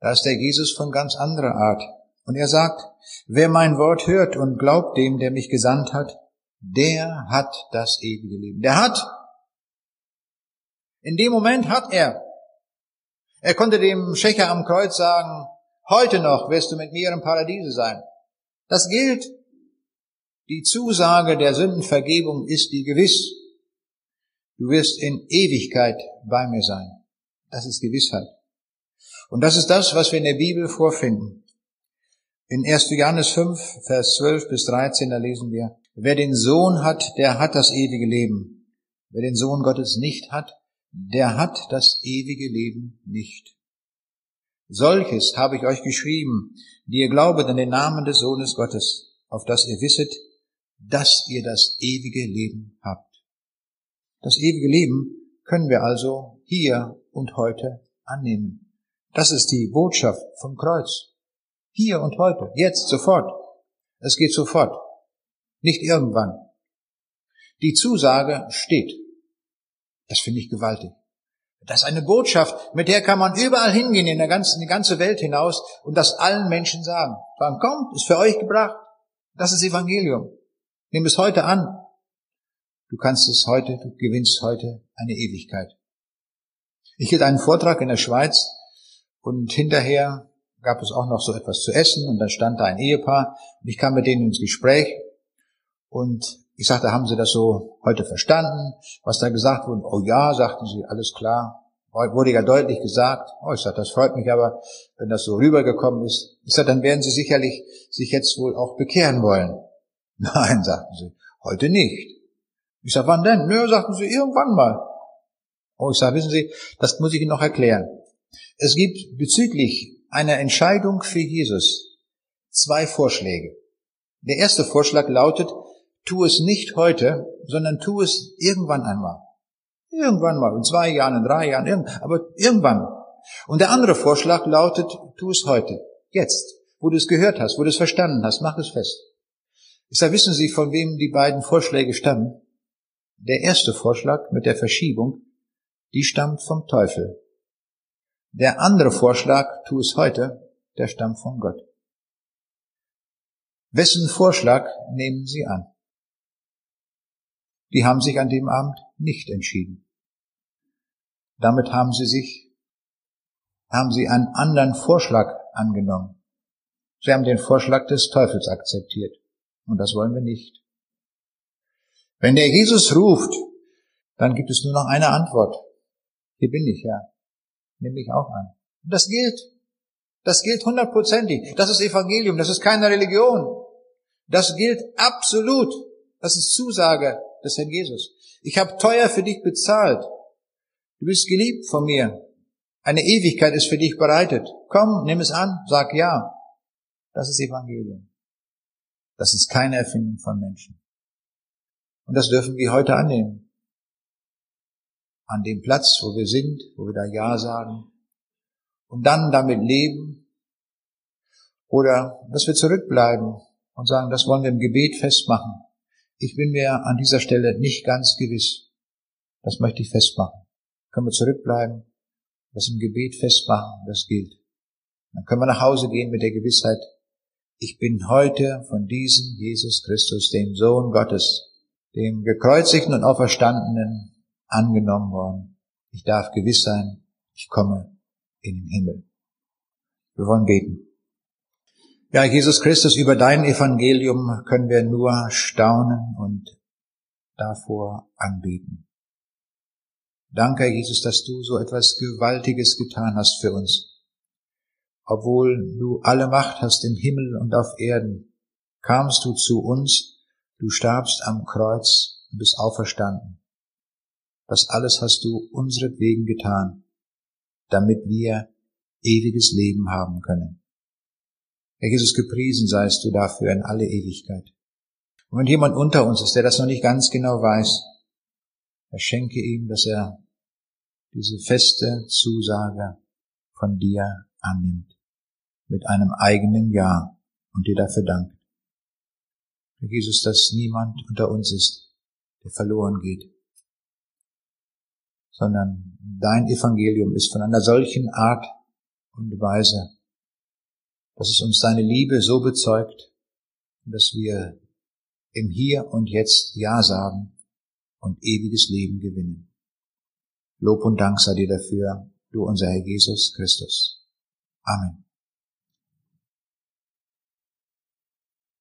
A: Da ist der Jesus von ganz anderer Art. Und er sagt, wer mein Wort hört und glaubt dem, der mich gesandt hat, der hat das ewige Leben. Der hat. In dem Moment hat er. Er konnte dem Schächer am Kreuz sagen, heute noch wirst du mit mir im Paradiese sein. Das gilt. Die Zusage der Sündenvergebung ist die gewiss. Du wirst in Ewigkeit bei mir sein. Das ist Gewissheit. Und das ist das, was wir in der Bibel vorfinden. In 1. Johannes 5, Vers 12 bis 13, da lesen wir, Wer den Sohn hat, der hat das ewige Leben. Wer den Sohn Gottes nicht hat, der hat das ewige Leben nicht. Solches habe ich euch geschrieben, die ihr glaubet an den Namen des Sohnes Gottes, auf dass ihr wisset, dass ihr das ewige Leben habt. Das ewige Leben können wir also hier und heute annehmen. Das ist die Botschaft vom Kreuz. Hier und heute, jetzt, sofort. Es geht sofort nicht irgendwann. Die Zusage steht. Das finde ich gewaltig. Das ist eine Botschaft, mit der kann man überall hingehen in der ganzen, in die ganze Welt hinaus und das allen Menschen sagen. Sagen, kommt, ist für euch gebracht. Das ist Evangelium. Nimm es heute an. Du kannst es heute, du gewinnst heute eine Ewigkeit. Ich hielt einen Vortrag in der Schweiz und hinterher gab es auch noch so etwas zu essen und dann stand da ein Ehepaar und ich kam mit denen ins Gespräch und ich sagte, haben Sie das so heute verstanden, was da gesagt wurde? Oh ja, sagten sie, alles klar. Wurde ja deutlich gesagt. Oh, ich sagte, das freut mich aber, wenn das so rübergekommen ist. Ich sagte, dann werden Sie sicherlich sich jetzt wohl auch bekehren wollen. Nein, sagten sie, heute nicht. Ich sagte, wann denn? Nö, sagten sie, irgendwann mal. Oh, ich sagte, wissen Sie, das muss ich Ihnen noch erklären. Es gibt bezüglich einer Entscheidung für Jesus zwei Vorschläge. Der erste Vorschlag lautet, tu es nicht heute, sondern tu es irgendwann einmal. Irgendwann mal, in zwei Jahren, in drei Jahren, aber irgendwann. Und der andere Vorschlag lautet, tu es heute, jetzt, wo du es gehört hast, wo du es verstanden hast, mach es fest. Ich sage, wissen Sie, von wem die beiden Vorschläge stammen? Der erste Vorschlag mit der Verschiebung, die stammt vom Teufel. Der andere Vorschlag, tu es heute, der stammt von Gott. Wessen Vorschlag nehmen Sie an? Die haben sich an dem Abend nicht entschieden. Damit haben sie sich, haben sie einen anderen Vorschlag angenommen. Sie haben den Vorschlag des Teufels akzeptiert. Und das wollen wir nicht. Wenn der Jesus ruft, dann gibt es nur noch eine Antwort. Hier bin ich, ja. Nimm mich auch an. Und das gilt. Das gilt hundertprozentig. Das ist Evangelium. Das ist keine Religion. Das gilt absolut. Das ist Zusage des Herrn Jesus. Ich habe teuer für dich bezahlt. Du bist geliebt von mir. Eine Ewigkeit ist für dich bereitet. Komm, nimm es an, sag ja. Das ist Evangelium. Das ist keine Erfindung von Menschen. Und das dürfen wir heute annehmen. An dem Platz, wo wir sind, wo wir da Ja sagen. Und dann damit leben. Oder dass wir zurückbleiben und sagen, das wollen wir im Gebet festmachen. Ich bin mir an dieser Stelle nicht ganz gewiss. Das möchte ich festmachen. Können wir zurückbleiben, das im Gebet festmachen, das gilt. Dann können wir nach Hause gehen mit der Gewissheit, ich bin heute von diesem Jesus Christus, dem Sohn Gottes, dem gekreuzigten und auferstandenen, angenommen worden. Ich darf gewiss sein, ich komme in den Himmel. Wir wollen beten. Ja, Jesus Christus, über dein Evangelium können wir nur staunen und davor anbeten. Danke, Jesus, dass du so etwas Gewaltiges getan hast für uns. Obwohl du alle Macht hast im Himmel und auf Erden, kamst du zu uns, du starbst am Kreuz und bist auferstanden. Das alles hast du unseretwegen getan, damit wir ewiges Leben haben können. Herr Jesus, gepriesen seist du dafür in alle Ewigkeit. Und wenn jemand unter uns ist, der das noch nicht ganz genau weiß, er schenke ihm, dass er diese feste Zusage von dir annimmt, mit einem eigenen Ja und dir dafür dankt. Herr Jesus, dass niemand unter uns ist, der verloren geht, sondern dein Evangelium ist von einer solchen Art und Weise dass es uns deine Liebe so bezeugt, dass wir im Hier und Jetzt Ja sagen und ewiges Leben gewinnen. Lob und Dank sei dir dafür, du unser Herr Jesus Christus. Amen.